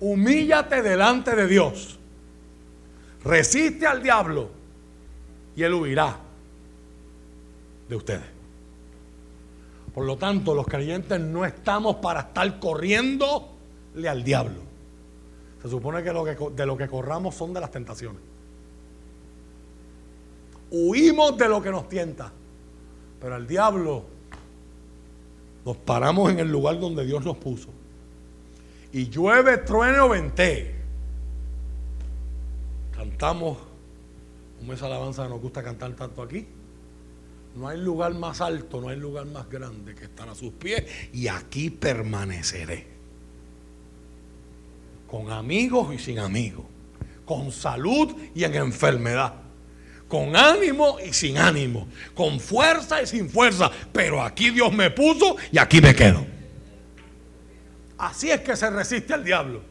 Humíllate delante de Dios. Resiste al diablo y él huirá de ustedes. Por lo tanto, los creyentes no estamos para estar corriéndole al diablo. Se supone que, de lo que corramos son de las tentaciones. Huimos de lo que nos tienta. Pero al diablo Nos paramos en el lugar donde Dios nos puso. Y llueve, truene o vente. Cantamos, como esa alabanza que nos gusta cantar tanto aquí. No hay lugar más alto, no hay lugar más grande que estar a sus pies y aquí permaneceré. Con amigos y sin amigos, con salud y en enfermedad, con ánimo y sin ánimo, con fuerza y sin fuerza, pero aquí Dios me puso y aquí me quedo. Así es que se resiste al diablo,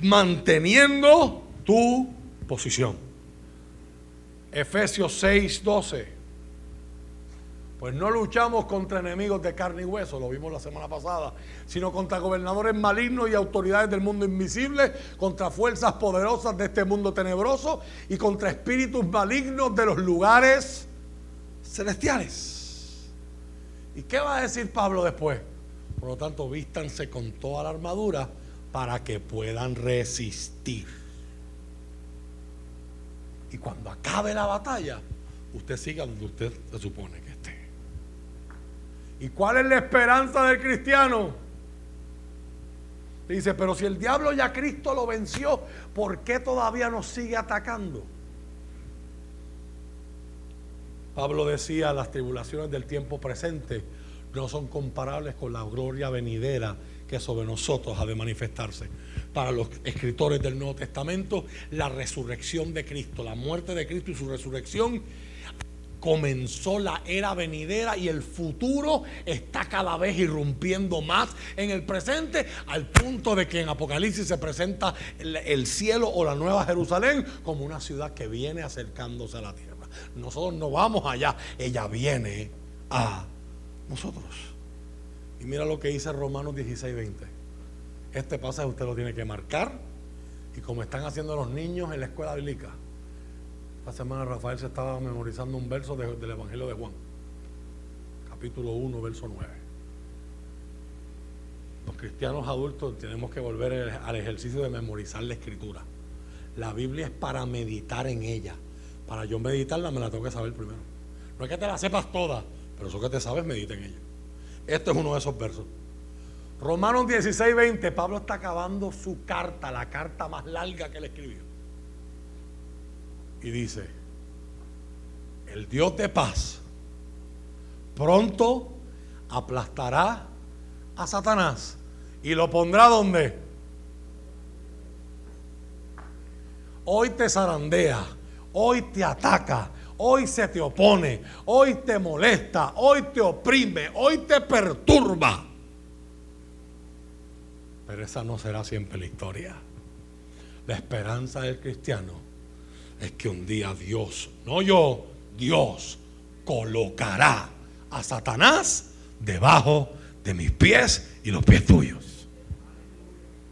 manteniendo tu posición. Efesios 6, 12. Pues no luchamos contra enemigos de carne y hueso, lo vimos la semana pasada, sino contra gobernadores malignos y autoridades del mundo invisible, contra fuerzas poderosas de este mundo tenebroso y contra espíritus malignos de los lugares celestiales. ¿Y qué va a decir Pablo después? Por lo tanto, vístanse con toda la armadura para que puedan resistir. Y cuando acabe la batalla, usted siga donde usted se supone ¿Y cuál es la esperanza del cristiano? Dice, pero si el diablo ya Cristo lo venció, ¿por qué todavía nos sigue atacando? Pablo decía, las tribulaciones del tiempo presente no son comparables con la gloria venidera que sobre nosotros ha de manifestarse. Para los escritores del Nuevo Testamento, la resurrección de Cristo, la muerte de Cristo y su resurrección comenzó la era venidera y el futuro está cada vez irrumpiendo más en el presente al punto de que en Apocalipsis se presenta el, cielo o la nueva Jerusalén como una ciudad que viene acercándose a la tierra. Nosotros no vamos allá, ella viene a nosotros. Y mira lo que dice Romanos 16, 20. Este pasaje usted lo tiene que marcar y como están haciendo los niños en la escuela bíblica la semana Rafael se estaba memorizando un verso del Evangelio de Juan, capítulo 1, verso 9. Los cristianos adultos tenemos que volver al ejercicio de memorizar la escritura. La Biblia es para meditar en ella. Para yo meditarla me la tengo que saber primero. No es que te la sepas toda, pero eso que te sabes, medita en ella. Este es uno de esos versos. Romanos 16, 20, Pablo está acabando su carta, la carta más larga que él escribió y dice, el Dios de paz pronto aplastará a Satanás y lo pondrá donde. Hoy te zarandea, hoy te ataca, hoy se te opone, hoy te molesta, hoy te oprime, hoy te perturba. Pero esa no será siempre la historia. La esperanza del cristiano es que un día Dios, no yo, Dios colocará a Satanás debajo de mis pies y los pies tuyos.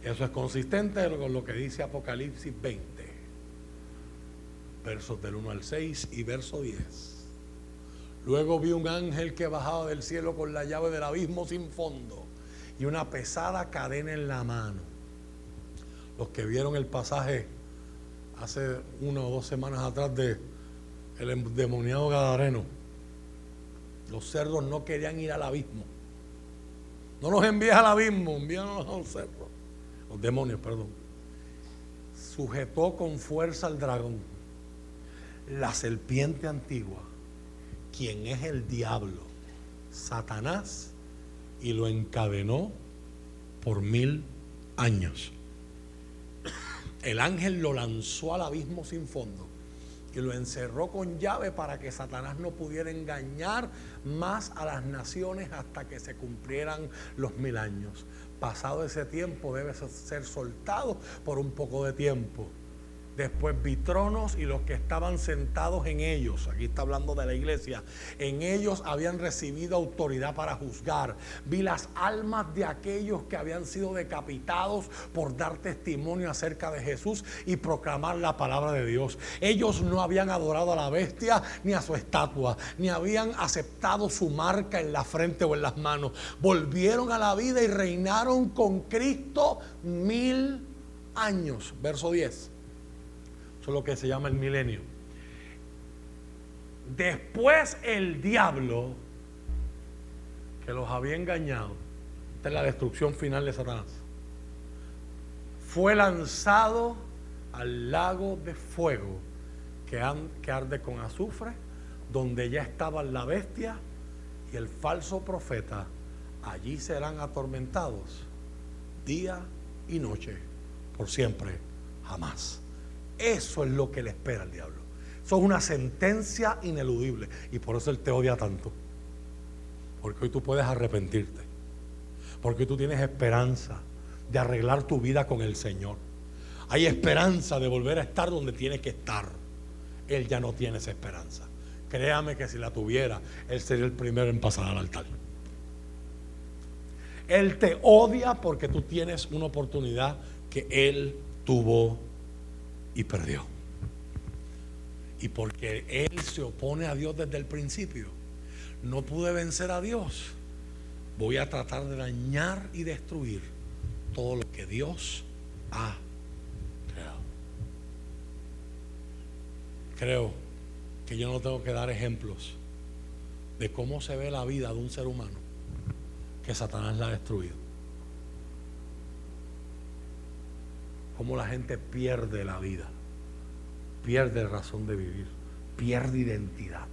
Eso es consistente con lo que dice Apocalipsis 20, versos del 1 al 6 y verso 10. Luego vi un ángel que bajaba del cielo con la llave del abismo sin fondo y una pesada cadena en la mano. Los que vieron el pasaje hace una o dos semanas atrás de el endemoniado Gadareno. Los cerdos no querían ir al abismo. No nos envías al abismo, envíanos a un cerdo. Los demonios, perdón. Sujetó con fuerza al dragón, la serpiente antigua, quien es el diablo, Satanás, y lo encadenó por mil años el ángel lo lanzó al abismo sin fondo y lo encerró con llave para que Satanás no pudiera engañar más a las naciones hasta que se cumplieran los mil años. Pasado ese tiempo debe ser soltado por un poco de tiempo. Después vi tronos y los que estaban sentados en ellos, aquí está hablando de la iglesia, en ellos habían recibido autoridad para juzgar. Vi las almas de aquellos que habían sido decapitados por dar testimonio acerca de Jesús y proclamar la palabra de Dios. Ellos no habían adorado a la bestia ni a su estatua, ni habían aceptado su marca en la frente o en las manos. Volvieron a la vida y reinaron con Cristo mil años. Verso 10. Eso es lo que se llama el milenio. Después el diablo que los había engañado, esta es la destrucción final de Satanás, fue lanzado al lago de fuego que, que arde con azufre, donde ya estaba la bestia y el falso profeta. Allí serán atormentados día y noche, por siempre, jamás. Eso es lo que le espera al diablo. Eso es una sentencia ineludible. Y por eso Él te odia tanto. Porque hoy tú puedes arrepentirte. Porque tú tienes esperanza de arreglar tu vida con el Señor. Hay esperanza de volver a estar donde tienes que estar. Él ya no tiene esa esperanza. Créame que si la tuviera, Él sería el primero en pasar al altar. Él te odia porque tú tienes una oportunidad que Él tuvo y perdió. Y porque Él se opone a Dios desde el principio, no pude vencer a Dios. Voy a tratar de dañar y destruir todo lo que Dios ha creado. Creo que yo no tengo que dar ejemplos de cómo se ve la vida de un ser humano que Satanás la ha destruido. Cómo la gente pierde la vida, pierde razón de vivir, pierde identidad,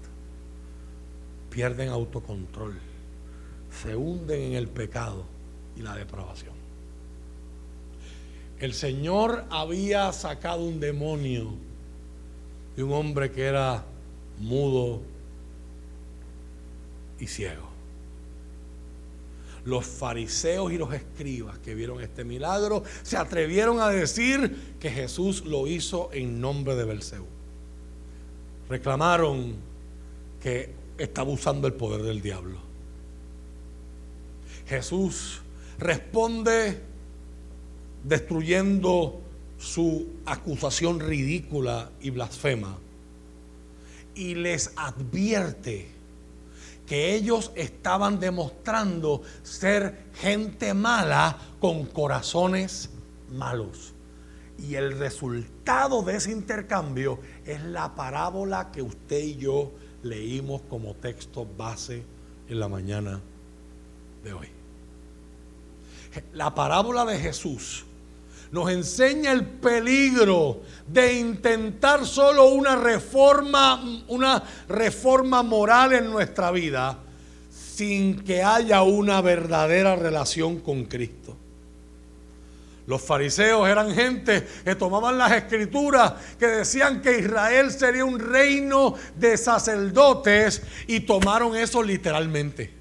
pierden autocontrol, se hunden en el pecado y la depravación. El Señor había sacado un demonio de un hombre que era mudo y ciego los fariseos y los escribas que vieron este milagro se atrevieron a decir que Jesús lo hizo en nombre de Belcebú. Reclamaron que estaba usando el poder del diablo. Jesús responde destruyendo su acusación ridícula y blasfema y les advierte que ellos estaban demostrando ser gente mala con corazones malos. Y el resultado de ese intercambio es la parábola que usted y yo leímos como texto base en la mañana de hoy. La parábola de Jesús nos enseña el peligro de intentar solo una reforma, una reforma moral en nuestra vida sin que haya una verdadera relación con Cristo. Los fariseos eran gente que tomaban las escrituras, que decían que Israel sería un reino de sacerdotes y tomaron eso literalmente.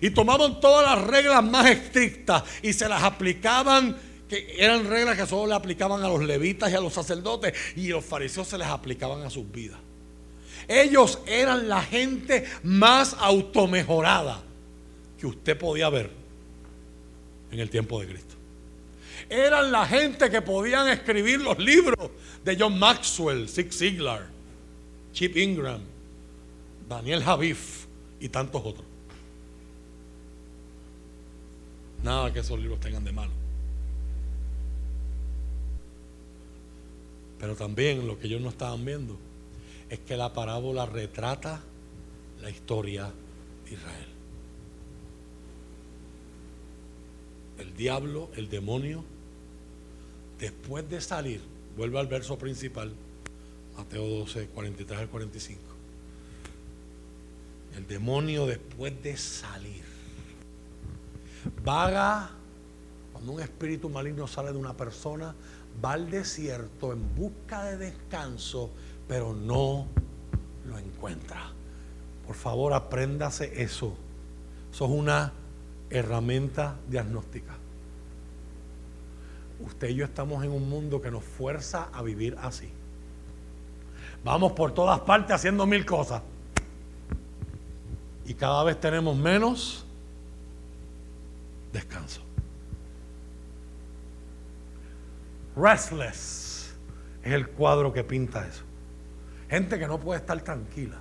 Y tomaban todas las reglas más estrictas y se las aplicaban que eran reglas que solo le aplicaban a los levitas y a los sacerdotes y los fariseos se les aplicaban a sus vidas. Ellos eran la gente más automejorada que usted podía ver en el tiempo de Cristo. Eran la gente que podían escribir los libros de John Maxwell, Zig Ziglar, Chip Ingram, Daniel Javif y tantos otros. Nada que esos libros tengan de malo. Pero también lo que ellos no estaban viendo es que la parábola retrata la historia de Israel. El diablo, el demonio, después de salir, vuelve al verso principal, Mateo 12, 43 al 45. El demonio después de salir, vaga, cuando un espíritu maligno sale de una persona, va al desierto en busca de descanso, pero no lo encuentra. Por favor, apréndase eso. Eso es una herramienta diagnóstica. Usted y yo estamos en un mundo que nos fuerza a vivir así. Vamos por todas partes haciendo mil cosas. Y cada vez tenemos menos descanso. Restless es el cuadro que pinta eso. Gente que no puede estar tranquila.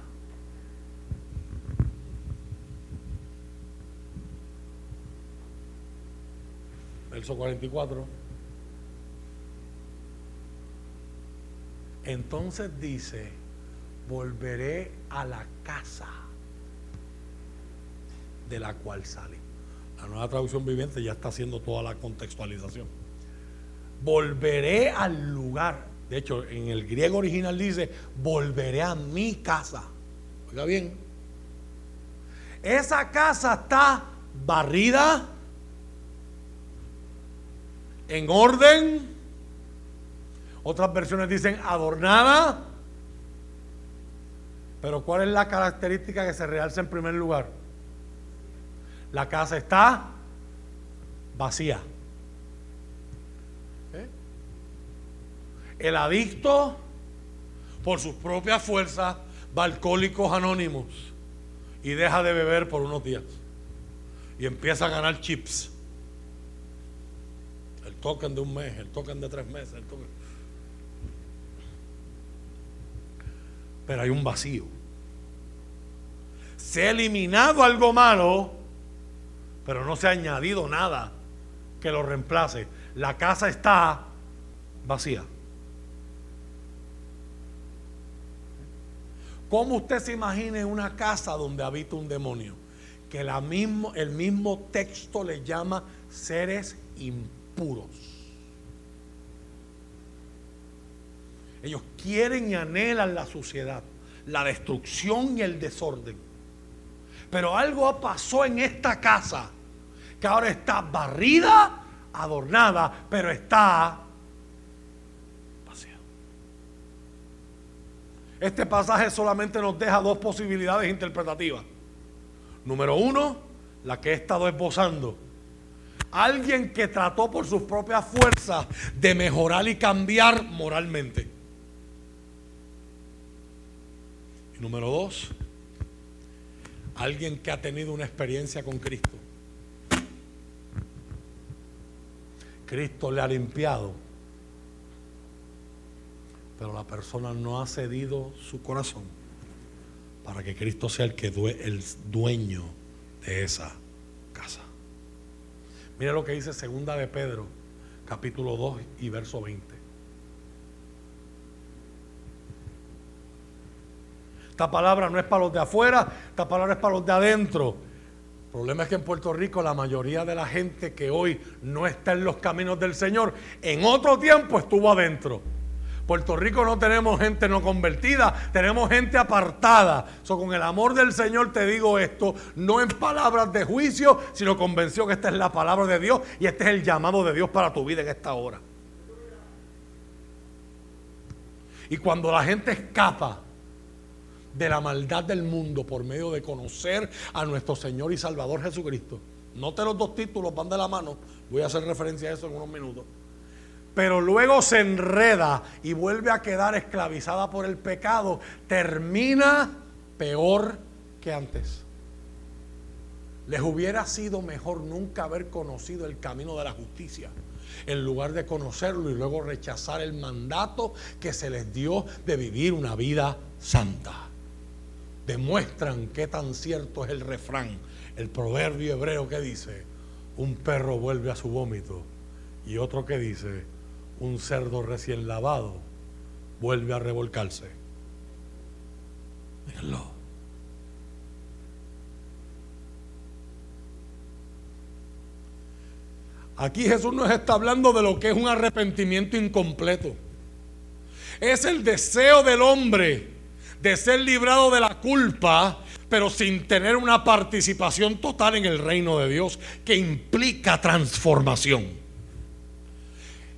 Verso 44. Entonces dice, volveré a la casa de la cual sale. La nueva traducción viviente ya está haciendo toda la contextualización. Volveré al lugar. De hecho, en el griego original dice, volveré a mi casa. Oiga bien. Esa casa está barrida, en orden. Otras versiones dicen adornada. Pero ¿cuál es la característica que se realza en primer lugar? La casa está vacía. El adicto, por sus propias fuerzas, va alcohólicos anónimos y deja de beber por unos días. Y empieza a ganar chips. El token de un mes, el token de tres meses, el token. pero hay un vacío. Se ha eliminado algo malo, pero no se ha añadido nada que lo reemplace. La casa está vacía. ¿Cómo usted se imagina una casa donde habita un demonio? Que el mismo texto le llama seres impuros. Ellos quieren y anhelan la suciedad, la destrucción y el desorden. Pero algo pasó en esta casa que ahora está barrida, adornada, pero está vacía. Este pasaje solamente nos deja dos posibilidades interpretativas. Número uno, la que he estado esbozando. Alguien que trató por sus propias fuerzas de mejorar y cambiar moralmente. Número dos, alguien que ha tenido una experiencia con Cristo. Cristo le ha limpiado, pero la persona no ha cedido su corazón para que Cristo sea el, que el dueño de esa casa. Mira lo que dice segunda de Pedro, capítulo 2 y verso 20. Esta palabra no es para los de afuera, esta palabra es para los de adentro. El problema es que en Puerto Rico la mayoría de la gente que hoy no está en los caminos del Señor, en otro tiempo estuvo adentro. Puerto Rico no tenemos gente no convertida, tenemos gente apartada. So, con el amor del Señor te digo esto, no en palabras de juicio, sino convención que esta es la palabra de Dios y este es el llamado de Dios para tu vida en esta hora. Y cuando la gente escapa de la maldad del mundo por medio de conocer a nuestro Señor y Salvador Jesucristo. Note los dos títulos, van de la mano. Voy a hacer referencia a eso en unos minutos. Pero luego se enreda y vuelve a quedar esclavizada por el pecado. Termina peor que antes. Les hubiera sido mejor nunca haber conocido el camino de la justicia en lugar de conocerlo y luego rechazar el mandato que se les dio de vivir una vida santa demuestran qué tan cierto es el refrán, el proverbio hebreo que dice, un perro vuelve a su vómito, y otro que dice, un cerdo recién lavado vuelve a revolcarse. Mírenlo. Aquí Jesús nos está hablando de lo que es un arrepentimiento incompleto. Es el deseo del hombre de ser librado de la culpa, pero sin tener una participación total en el reino de Dios, que implica transformación.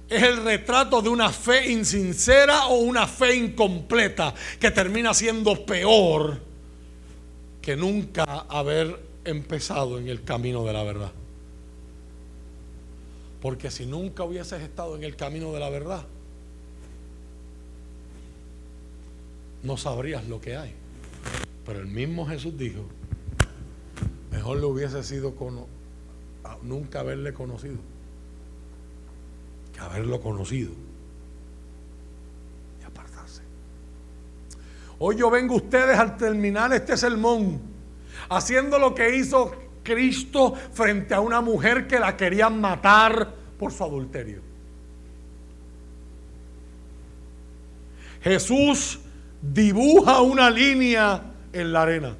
Es el retrato de una fe insincera o una fe incompleta que termina siendo peor que nunca haber empezado en el camino de la verdad. Porque si nunca hubieses estado en el camino de la verdad, no sabrías lo que hay. Pero el mismo Jesús dijo, mejor le hubiese sido nunca haberle conocido que haberlo conocido y apartarse. Hoy yo vengo a ustedes al terminar este sermón haciendo lo que hizo Cristo frente a una mujer que la querían matar por su adulterio. Jesús dibuja una línea en la arena.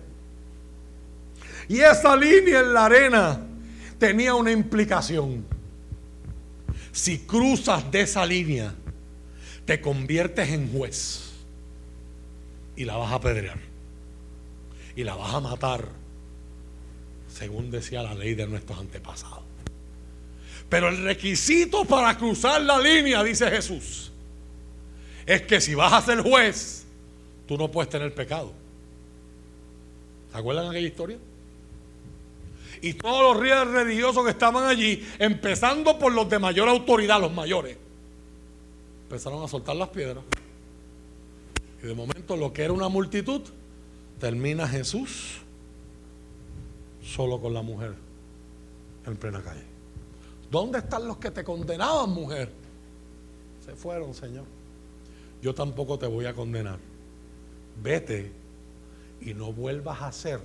Y esa línea en la arena tenía una implicación. Si cruzas de esa línea, te conviertes en juez y la vas a apedrear y la vas a matar, según decía la ley de nuestros antepasados. Pero el requisito para cruzar la línea, dice Jesús, es que si vas a ser juez, tú no puedes tener pecado. ¿Se acuerdan de aquella historia? Y todos los ríos religiosos que estaban allí, empezando por los de mayor autoridad, los mayores, empezaron a soltar las piedras. Y de momento lo que era una multitud, termina Jesús solo con la mujer en plena calle. ¿Dónde están los que te condenaban, mujer? Se fueron, Señor. Yo tampoco te voy a condenar. Vete y no vuelvas a hacer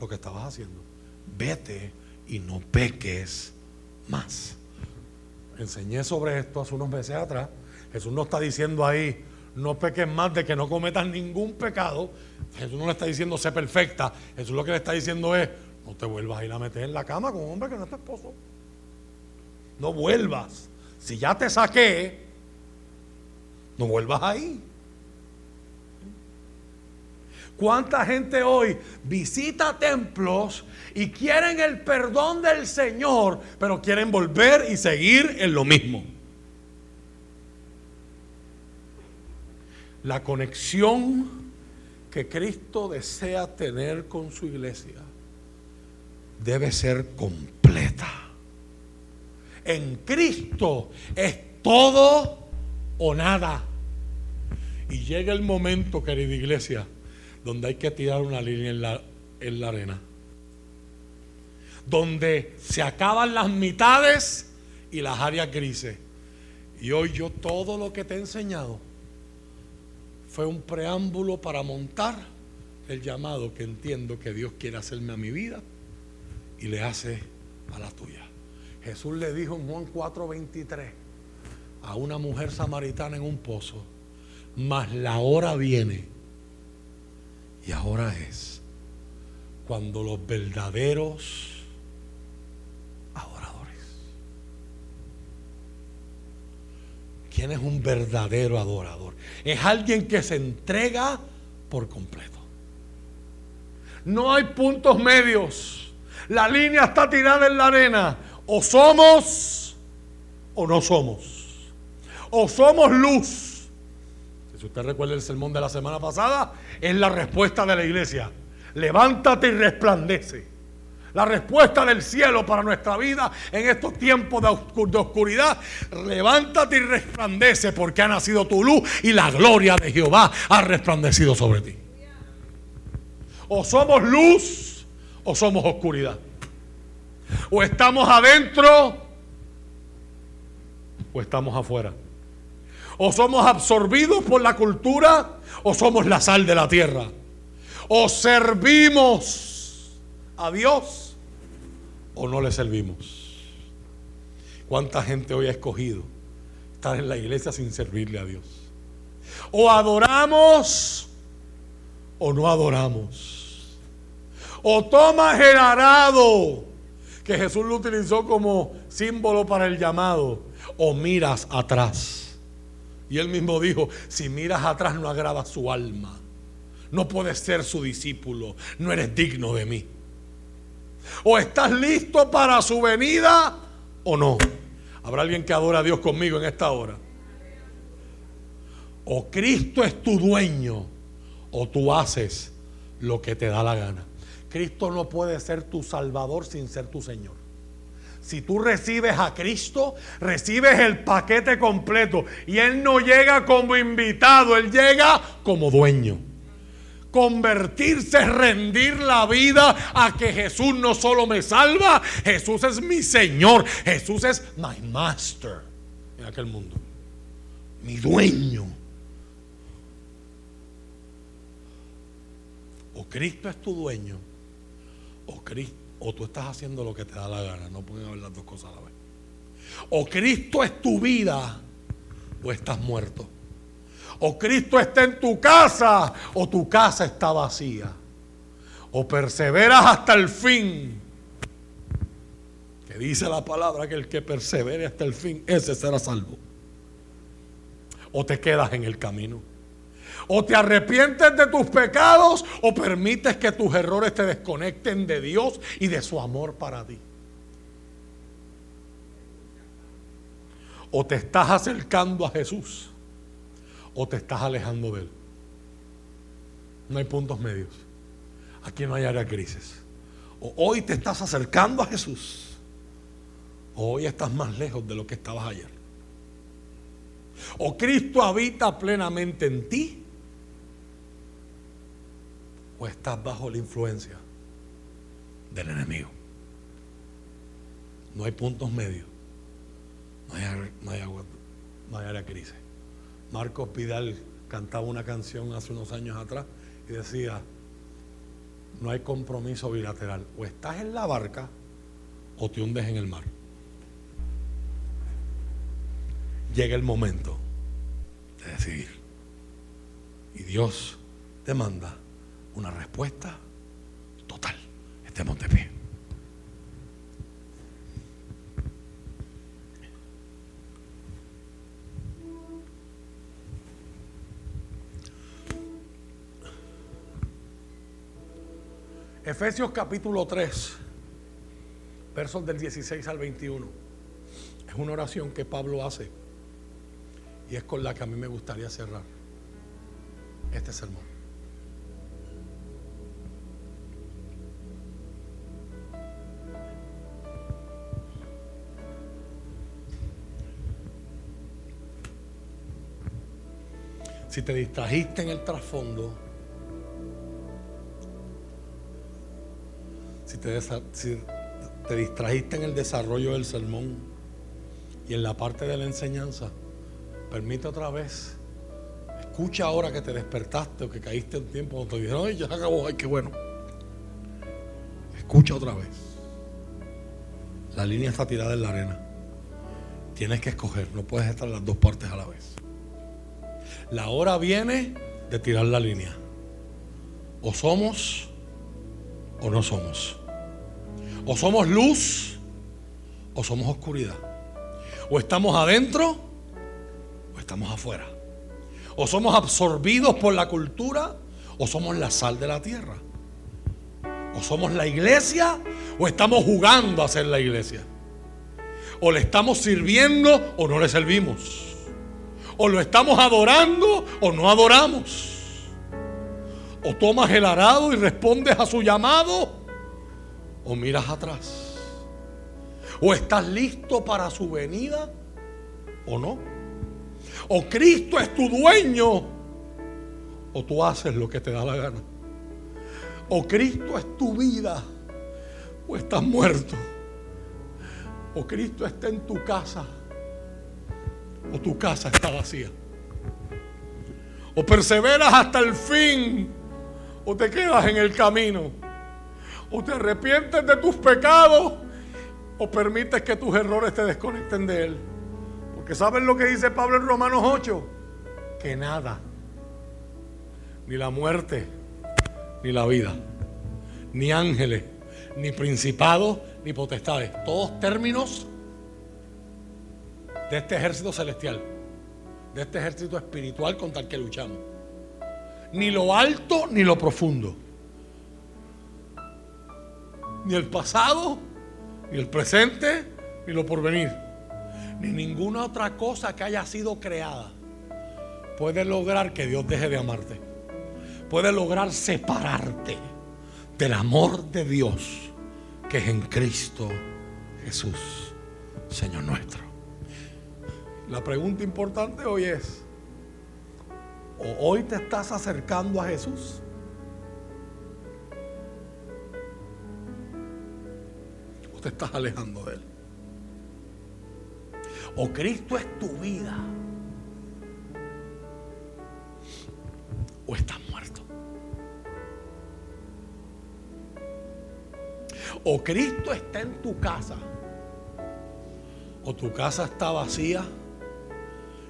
lo que estabas haciendo. Vete y no peques más. Enseñé sobre esto hace unos meses atrás. Jesús no está diciendo ahí, no peques más de que no cometas ningún pecado. Jesús no le está diciendo sé perfecta. Jesús lo que le está diciendo es, no te vuelvas a ir a meter en la cama con un hombre que no es tu esposo. No vuelvas. Si ya te saqué, no vuelvas ahí. ¿Cuánta gente hoy visita templos y quieren el perdón del Señor, pero quieren volver y seguir en lo mismo? La conexión que Cristo desea tener con su iglesia debe ser completa. En Cristo es todo o nada. Y llega el momento, querida iglesia, donde hay que tirar una línea en la, en la arena. Donde se acaban las mitades y las áreas grises. Y hoy yo todo lo que te he enseñado fue un preámbulo para montar el llamado que entiendo que Dios quiere hacerme a mi vida y le hace a la tuya. Jesús le dijo en Juan 4:23 a una mujer samaritana en un pozo, mas la hora viene y ahora es cuando los verdaderos ¿Quién es un verdadero adorador? Es alguien que se entrega por completo. No hay puntos medios. La línea está tirada en la arena. O somos o no somos. O somos luz si usted recuerda el sermón de la semana pasada, es la respuesta de la iglesia. Levántate y resplandece. La respuesta del cielo para nuestra vida en estos tiempos de, oscuridad. Levántate y resplandece porque ha nacido tu luz y la gloria de Jehová ha resplandecido sobre ti. O somos luz o somos oscuridad. O estamos adentro o estamos afuera. O somos absorbidos por la cultura o somos la sal de la tierra. O servimos a Dios o no le servimos. ¿Cuánta gente hoy ha escogido estar en la iglesia sin servirle a Dios? O adoramos o no adoramos. O tomas el arado que Jesús lo utilizó como símbolo para el llamado. O miras atrás. Y él mismo dijo, si miras atrás no agravas su alma. No puedes ser su discípulo. No eres digno de mí. O estás listo para su venida o no. ¿Habrá alguien que adora a Dios conmigo en esta hora? O Cristo es tu dueño o tú haces lo que te da la gana. Cristo no puede ser tu salvador sin ser tu Señor. Si tú recibes a Cristo, recibes el paquete completo. Y Él no llega como invitado, Él llega como dueño. Convertirse, rendir la vida a que Jesús no solo me salva, Jesús es mi Señor, Jesús es my master en aquel mundo. Mi dueño. O Cristo es tu dueño, o Cristo o tú estás haciendo lo que te da la gana. No pueden haber las dos cosas a la vez. O Cristo es tu vida o estás muerto. O Cristo está en tu casa o tu casa está vacía. O perseveras hasta el fin. Que dice la palabra que el que persevere hasta el fin, ese será salvo. O te quedas en el camino. O te arrepientes de tus pecados o permites que tus errores te desconecten de Dios y de su amor para ti. O te estás acercando a Jesús o te estás alejando de Él. No hay puntos medios. Aquí no hay área crisis. O hoy te estás acercando a Jesús o hoy estás más lejos de lo que estabas ayer. O Cristo habita plenamente en ti o estás bajo la influencia del enemigo. No hay puntos medios. No hay, no hay agua, no hay área crisis. Marcos Vidal cantaba una canción hace unos años atrás y decía, no hay compromiso bilateral. O estás en la barca o te hundes en el mar. Llega el momento de decidir. Y Dios te manda una respuesta total. Estemos de pie. Efesios capítulo 3, versos del 16 al 21. Es una oración que Pablo hace y es con la que a mí me gustaría cerrar este sermón. Si te distrajiste en el trasfondo, si te, si te distrajiste en el desarrollo del sermón y en la parte de la enseñanza, permite otra vez. Escucha ahora que te despertaste o que caíste en tiempo donde te dijeron, ay, ya acabó, ay, qué bueno. Escucha otra vez. La línea está tirada en la arena. Tienes que escoger, no puedes estar en las dos partes a la vez. La hora viene de tirar la línea. O somos o no somos. O somos luz o somos oscuridad. O estamos adentro o estamos afuera. O somos absorbidos por la cultura o somos la sal de la tierra. O somos la iglesia o estamos jugando a ser la iglesia. O le estamos sirviendo o no le servimos. O lo estamos adorando o no adoramos. O tomas el arado y respondes a su llamado o miras atrás. O estás listo para su venida o no. O Cristo es tu dueño o tú haces lo que te da la gana. O Cristo es tu vida o estás muerto. O Cristo está en tu casa o tu casa está vacía. O perseveras hasta el fin o te quedas en el camino. O te arrepientes de tus pecados o permites que tus errores te desconecten de Él. Porque ¿saben lo que dice Pablo en Romanos 8? Que nada, ni la muerte, ni la vida, ni ángeles, ni principados, ni potestades, todos términos de este ejército celestial, de este ejército espiritual contra el que luchamos. Ni lo alto ni lo profundo. Ni el pasado, ni el presente, ni lo porvenir. Ni ninguna otra cosa que haya sido creada puede lograr que Dios deje de amarte. Puede lograr separarte del amor de Dios que es en Cristo Jesús, Señor nuestro. La pregunta importante hoy es, ¿o hoy te estás acercando a Jesús? Te estás alejando de Él? ¿O Cristo es tu vida? ¿O estás muerto? ¿O Cristo está en tu casa? ¿O tu casa está vacía?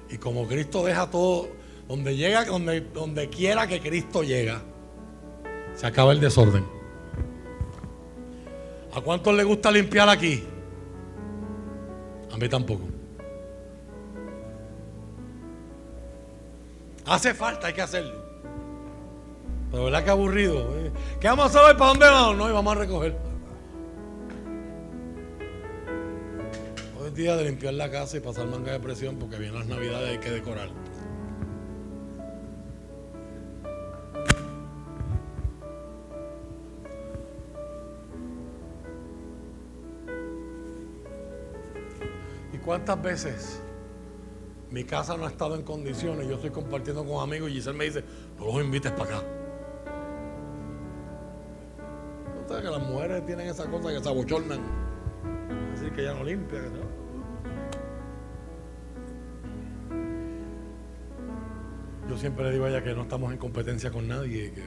Y como Cristo deja todo, donde llega, donde, donde quiera que Cristo llega, se acaba el desorden. ¿A cuántos le gusta limpiar aquí? A mí tampoco. Hace falta, hay que hacerlo. Pero verdad que aburrido. ¿eh? ¿Qué vamos a saber para dónde vamos? No, y vamos a recoger. Hoy es día de limpiar la casa y pasar manga de presión porque vienen las navidades y hay que decorar. ¿Y cuántas veces mi casa no ha estado en condiciones? Yo estoy compartiendo con amigos y Giselle me dice, no los invites para acá. ¿No sabes que las mujeres tienen esa cosa que se abochornan? Así que ya no limpia. no. Yo siempre le digo a ella que no estamos en competencia con nadie que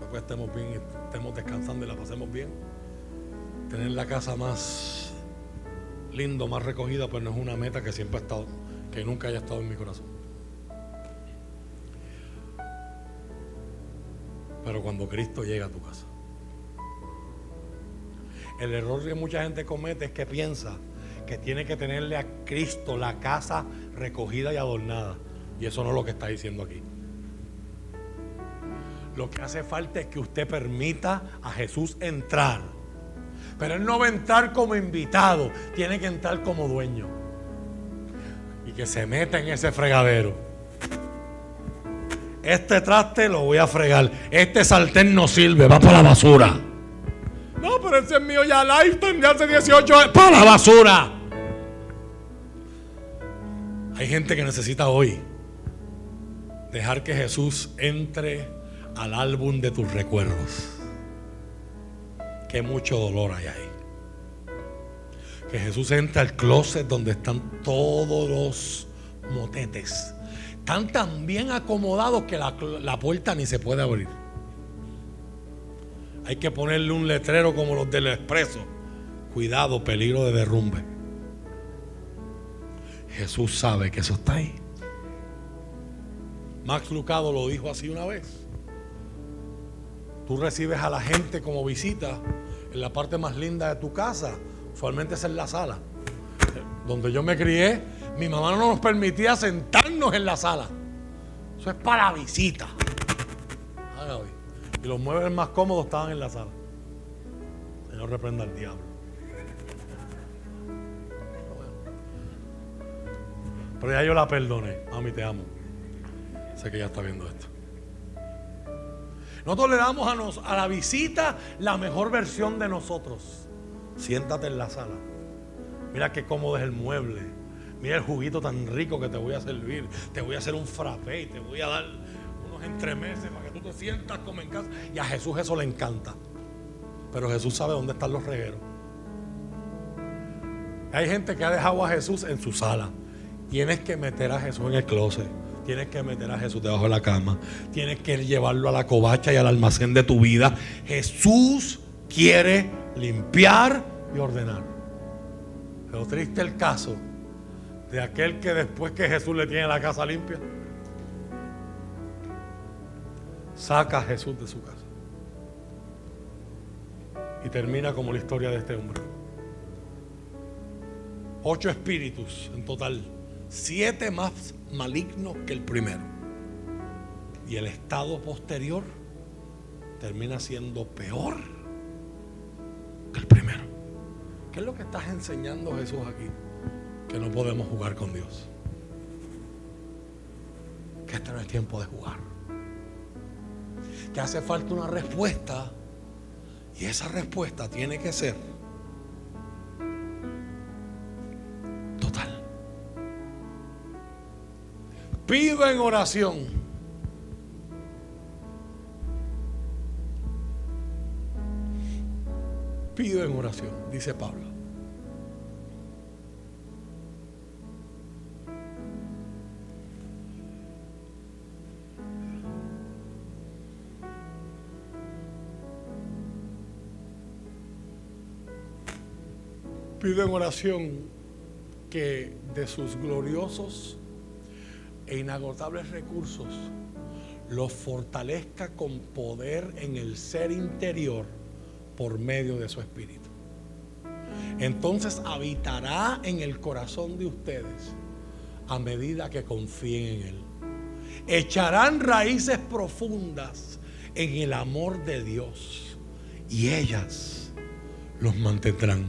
después estemos bien, estemos descansando y la pasemos bien. Tener la casa más lindo, más recogida, pues no es una meta que siempre ha estado, que nunca haya estado en mi corazón. Pero cuando Cristo llega a tu casa, el error que mucha gente comete es que piensa que tiene que tenerle a Cristo la casa recogida y adornada. Y eso no es lo que está diciendo aquí. Lo que hace falta es que usted permita a Jesús entrar. Pero él no va a entrar como invitado, tiene que entrar como dueño. Y que se meta en ese fregadero. Este traste lo voy a fregar. Este sartén no sirve, va para la basura. No, pero ese es mío ya lifetime de hace 18 años. ¡Para la basura! Hay gente que necesita hoy dejar que Jesús entre al álbum de tus recuerdos. Que mucho dolor hay ahí. Que Jesús entre al closet donde están todos los motetes. Están tan bien acomodados que la, la puerta ni se puede abrir. Hay que ponerle un letrero como los del expreso. Cuidado, peligro de derrumbe. Jesús sabe que eso está ahí. Max Lucado lo dijo así una vez. Tú recibes a la gente como visita en la parte más linda de tu casa. Usualmente es en la sala. Donde yo me crié, mi mamá no nos permitía sentarnos en la sala. Eso es para visita. Ah. Y los muebles más cómodos estaban en la sala. Señor reprenda al diablo. Pero ya yo la perdoné. Mami, te amo. Sé que ya está viendo esto. Nosotros le damos a, nos, a la visita la mejor versión de nosotros. Siéntate en la sala. Mira qué cómodo es el mueble. Mira el juguito tan rico que te voy a servir. Te voy a hacer un frappé y te voy a dar unos entremeses para que tú te sientas como en casa. Y a Jesús eso le encanta. Pero Jesús sabe dónde están los regueros. Hay gente que ha dejado a Jesús en su sala. Tienes que meter a Jesús en el closet. Tienes que meter a Jesús debajo de la cama. Tienes que llevarlo a la covacha y al almacén de tu vida. Jesús quiere limpiar y ordenar. Pero triste el caso de aquel que después que Jesús le tiene la casa limpia, saca a Jesús de su casa. Y termina como la historia de este hombre. Ocho espíritus en total. Siete más malignos que el primero. Y el estado posterior termina siendo peor que el primero. ¿Qué es lo que estás enseñando Jesús aquí? Que no podemos jugar con Dios. Que este no es tiempo de jugar. Que hace falta una respuesta. Y esa respuesta tiene que ser Pido en oración. Pido en oración, dice Pablo. Pido en oración que de sus gloriosos e inagotables recursos los fortalezca con poder en el ser interior por medio de su Espíritu. Entonces habitará en el corazón de ustedes a medida que confíen en Él. Echarán raíces profundas en el amor de Dios y ellas los mantendrán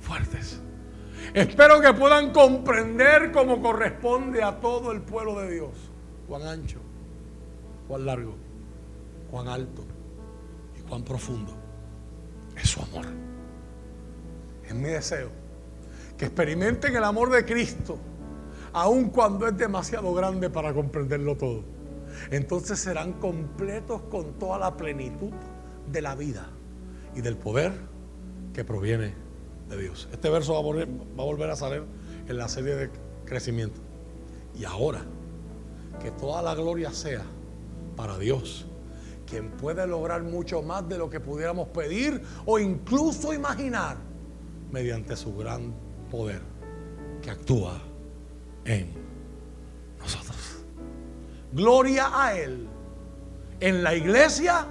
fuertes. Espero que puedan comprender como corresponde a todo el pueblo de Dios. Cuán ancho, cuán largo, cuán alto y cuán profundo es su amor. Es mi deseo que experimenten el amor de Cristo, aun cuando es demasiado grande para comprenderlo todo. Entonces serán completos con toda la plenitud de la vida y del poder que proviene de Dios. Este verso va a, volver, va a volver a salir en la serie de crecimiento. Y ahora, que toda la gloria sea para Dios, quien puede lograr mucho más de lo que pudiéramos pedir o incluso imaginar mediante su gran poder que actúa en nosotros. Gloria a Él en la iglesia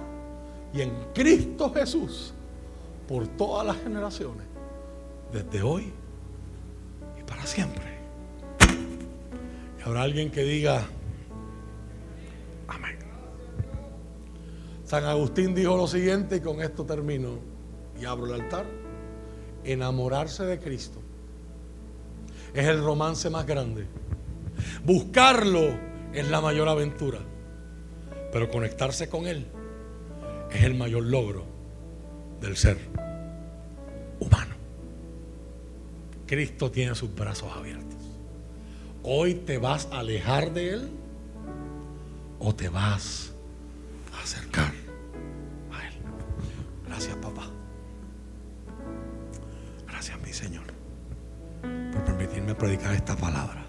y en Cristo Jesús por todas las generaciones, desde hoy y para siempre. Y habrá alguien que diga, amén. San Agustín dijo lo siguiente y con esto termino y abro el altar. Enamorarse de Cristo es el romance más grande. Buscarlo es la mayor aventura. Pero conectarse con Él es el mayor logro del ser humano. Cristo tiene sus brazos abiertos. Hoy te vas a alejar de Él o te vas a acercar a Él. Gracias papá. Gracias mi Señor por permitirme predicar esta palabra.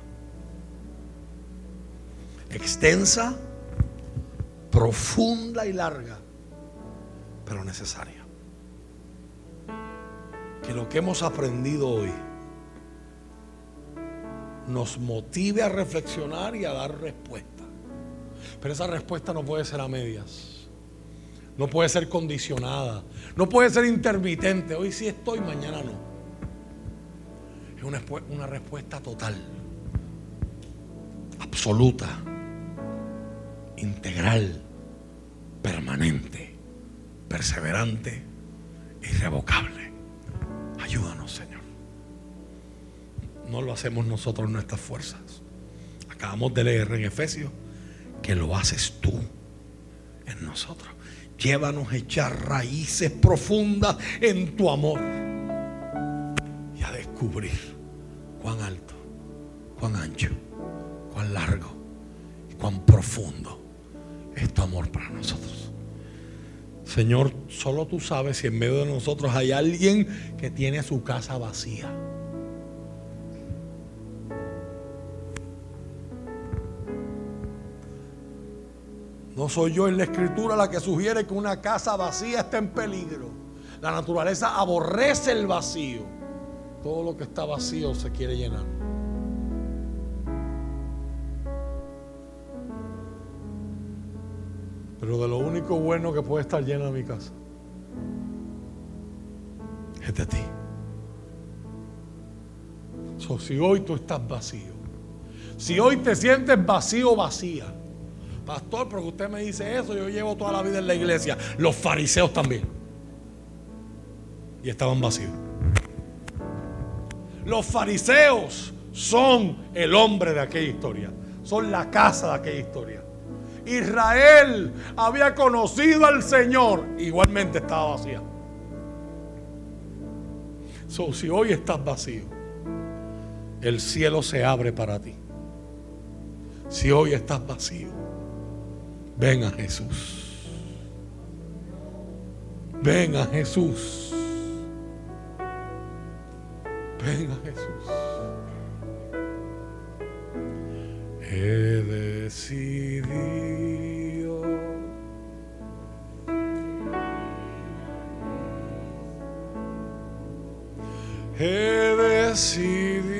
Extensa, profunda y larga, pero necesaria. Que lo que hemos aprendido hoy nos motive a reflexionar y a dar respuesta. Pero esa respuesta no puede ser a medias. No puede ser condicionada. No puede ser intermitente. Hoy sí estoy, mañana no. Es una, respuesta total, absoluta, integral, permanente, perseverante, irrevocable. Ayúdanos, Señor. No lo hacemos nosotros en nuestras fuerzas. Acabamos de leer en Efesios que lo haces tú en nosotros. Llévanos a echar raíces profundas en tu amor y a descubrir cuán alto, cuán ancho, cuán largo y cuán profundo es tu amor para nosotros. Señor, solo tú sabes si en medio de nosotros hay alguien que tiene su casa vacía. No soy yo en la escritura la que sugiere que una casa vacía está en peligro. La naturaleza aborrece el vacío. Todo lo que está vacío se quiere llenar. Pero de lo único bueno que puede estar llena mi casa es de ti. So, si hoy tú estás vacío, si hoy te sientes vacío, vacía, pastor, porque usted me dice eso, yo llevo toda la vida en la iglesia, los fariseos también, y estaban vacíos. Los fariseos son el hombre de aquella historia, son la casa de aquella historia. Israel había conocido al Señor, igualmente estaba vacía. So, si hoy estás vacío, el cielo se abre para ti. Si hoy estás vacío, ven a Jesús. Ven a Jesús. Ven a Jesús. He decidido he decidido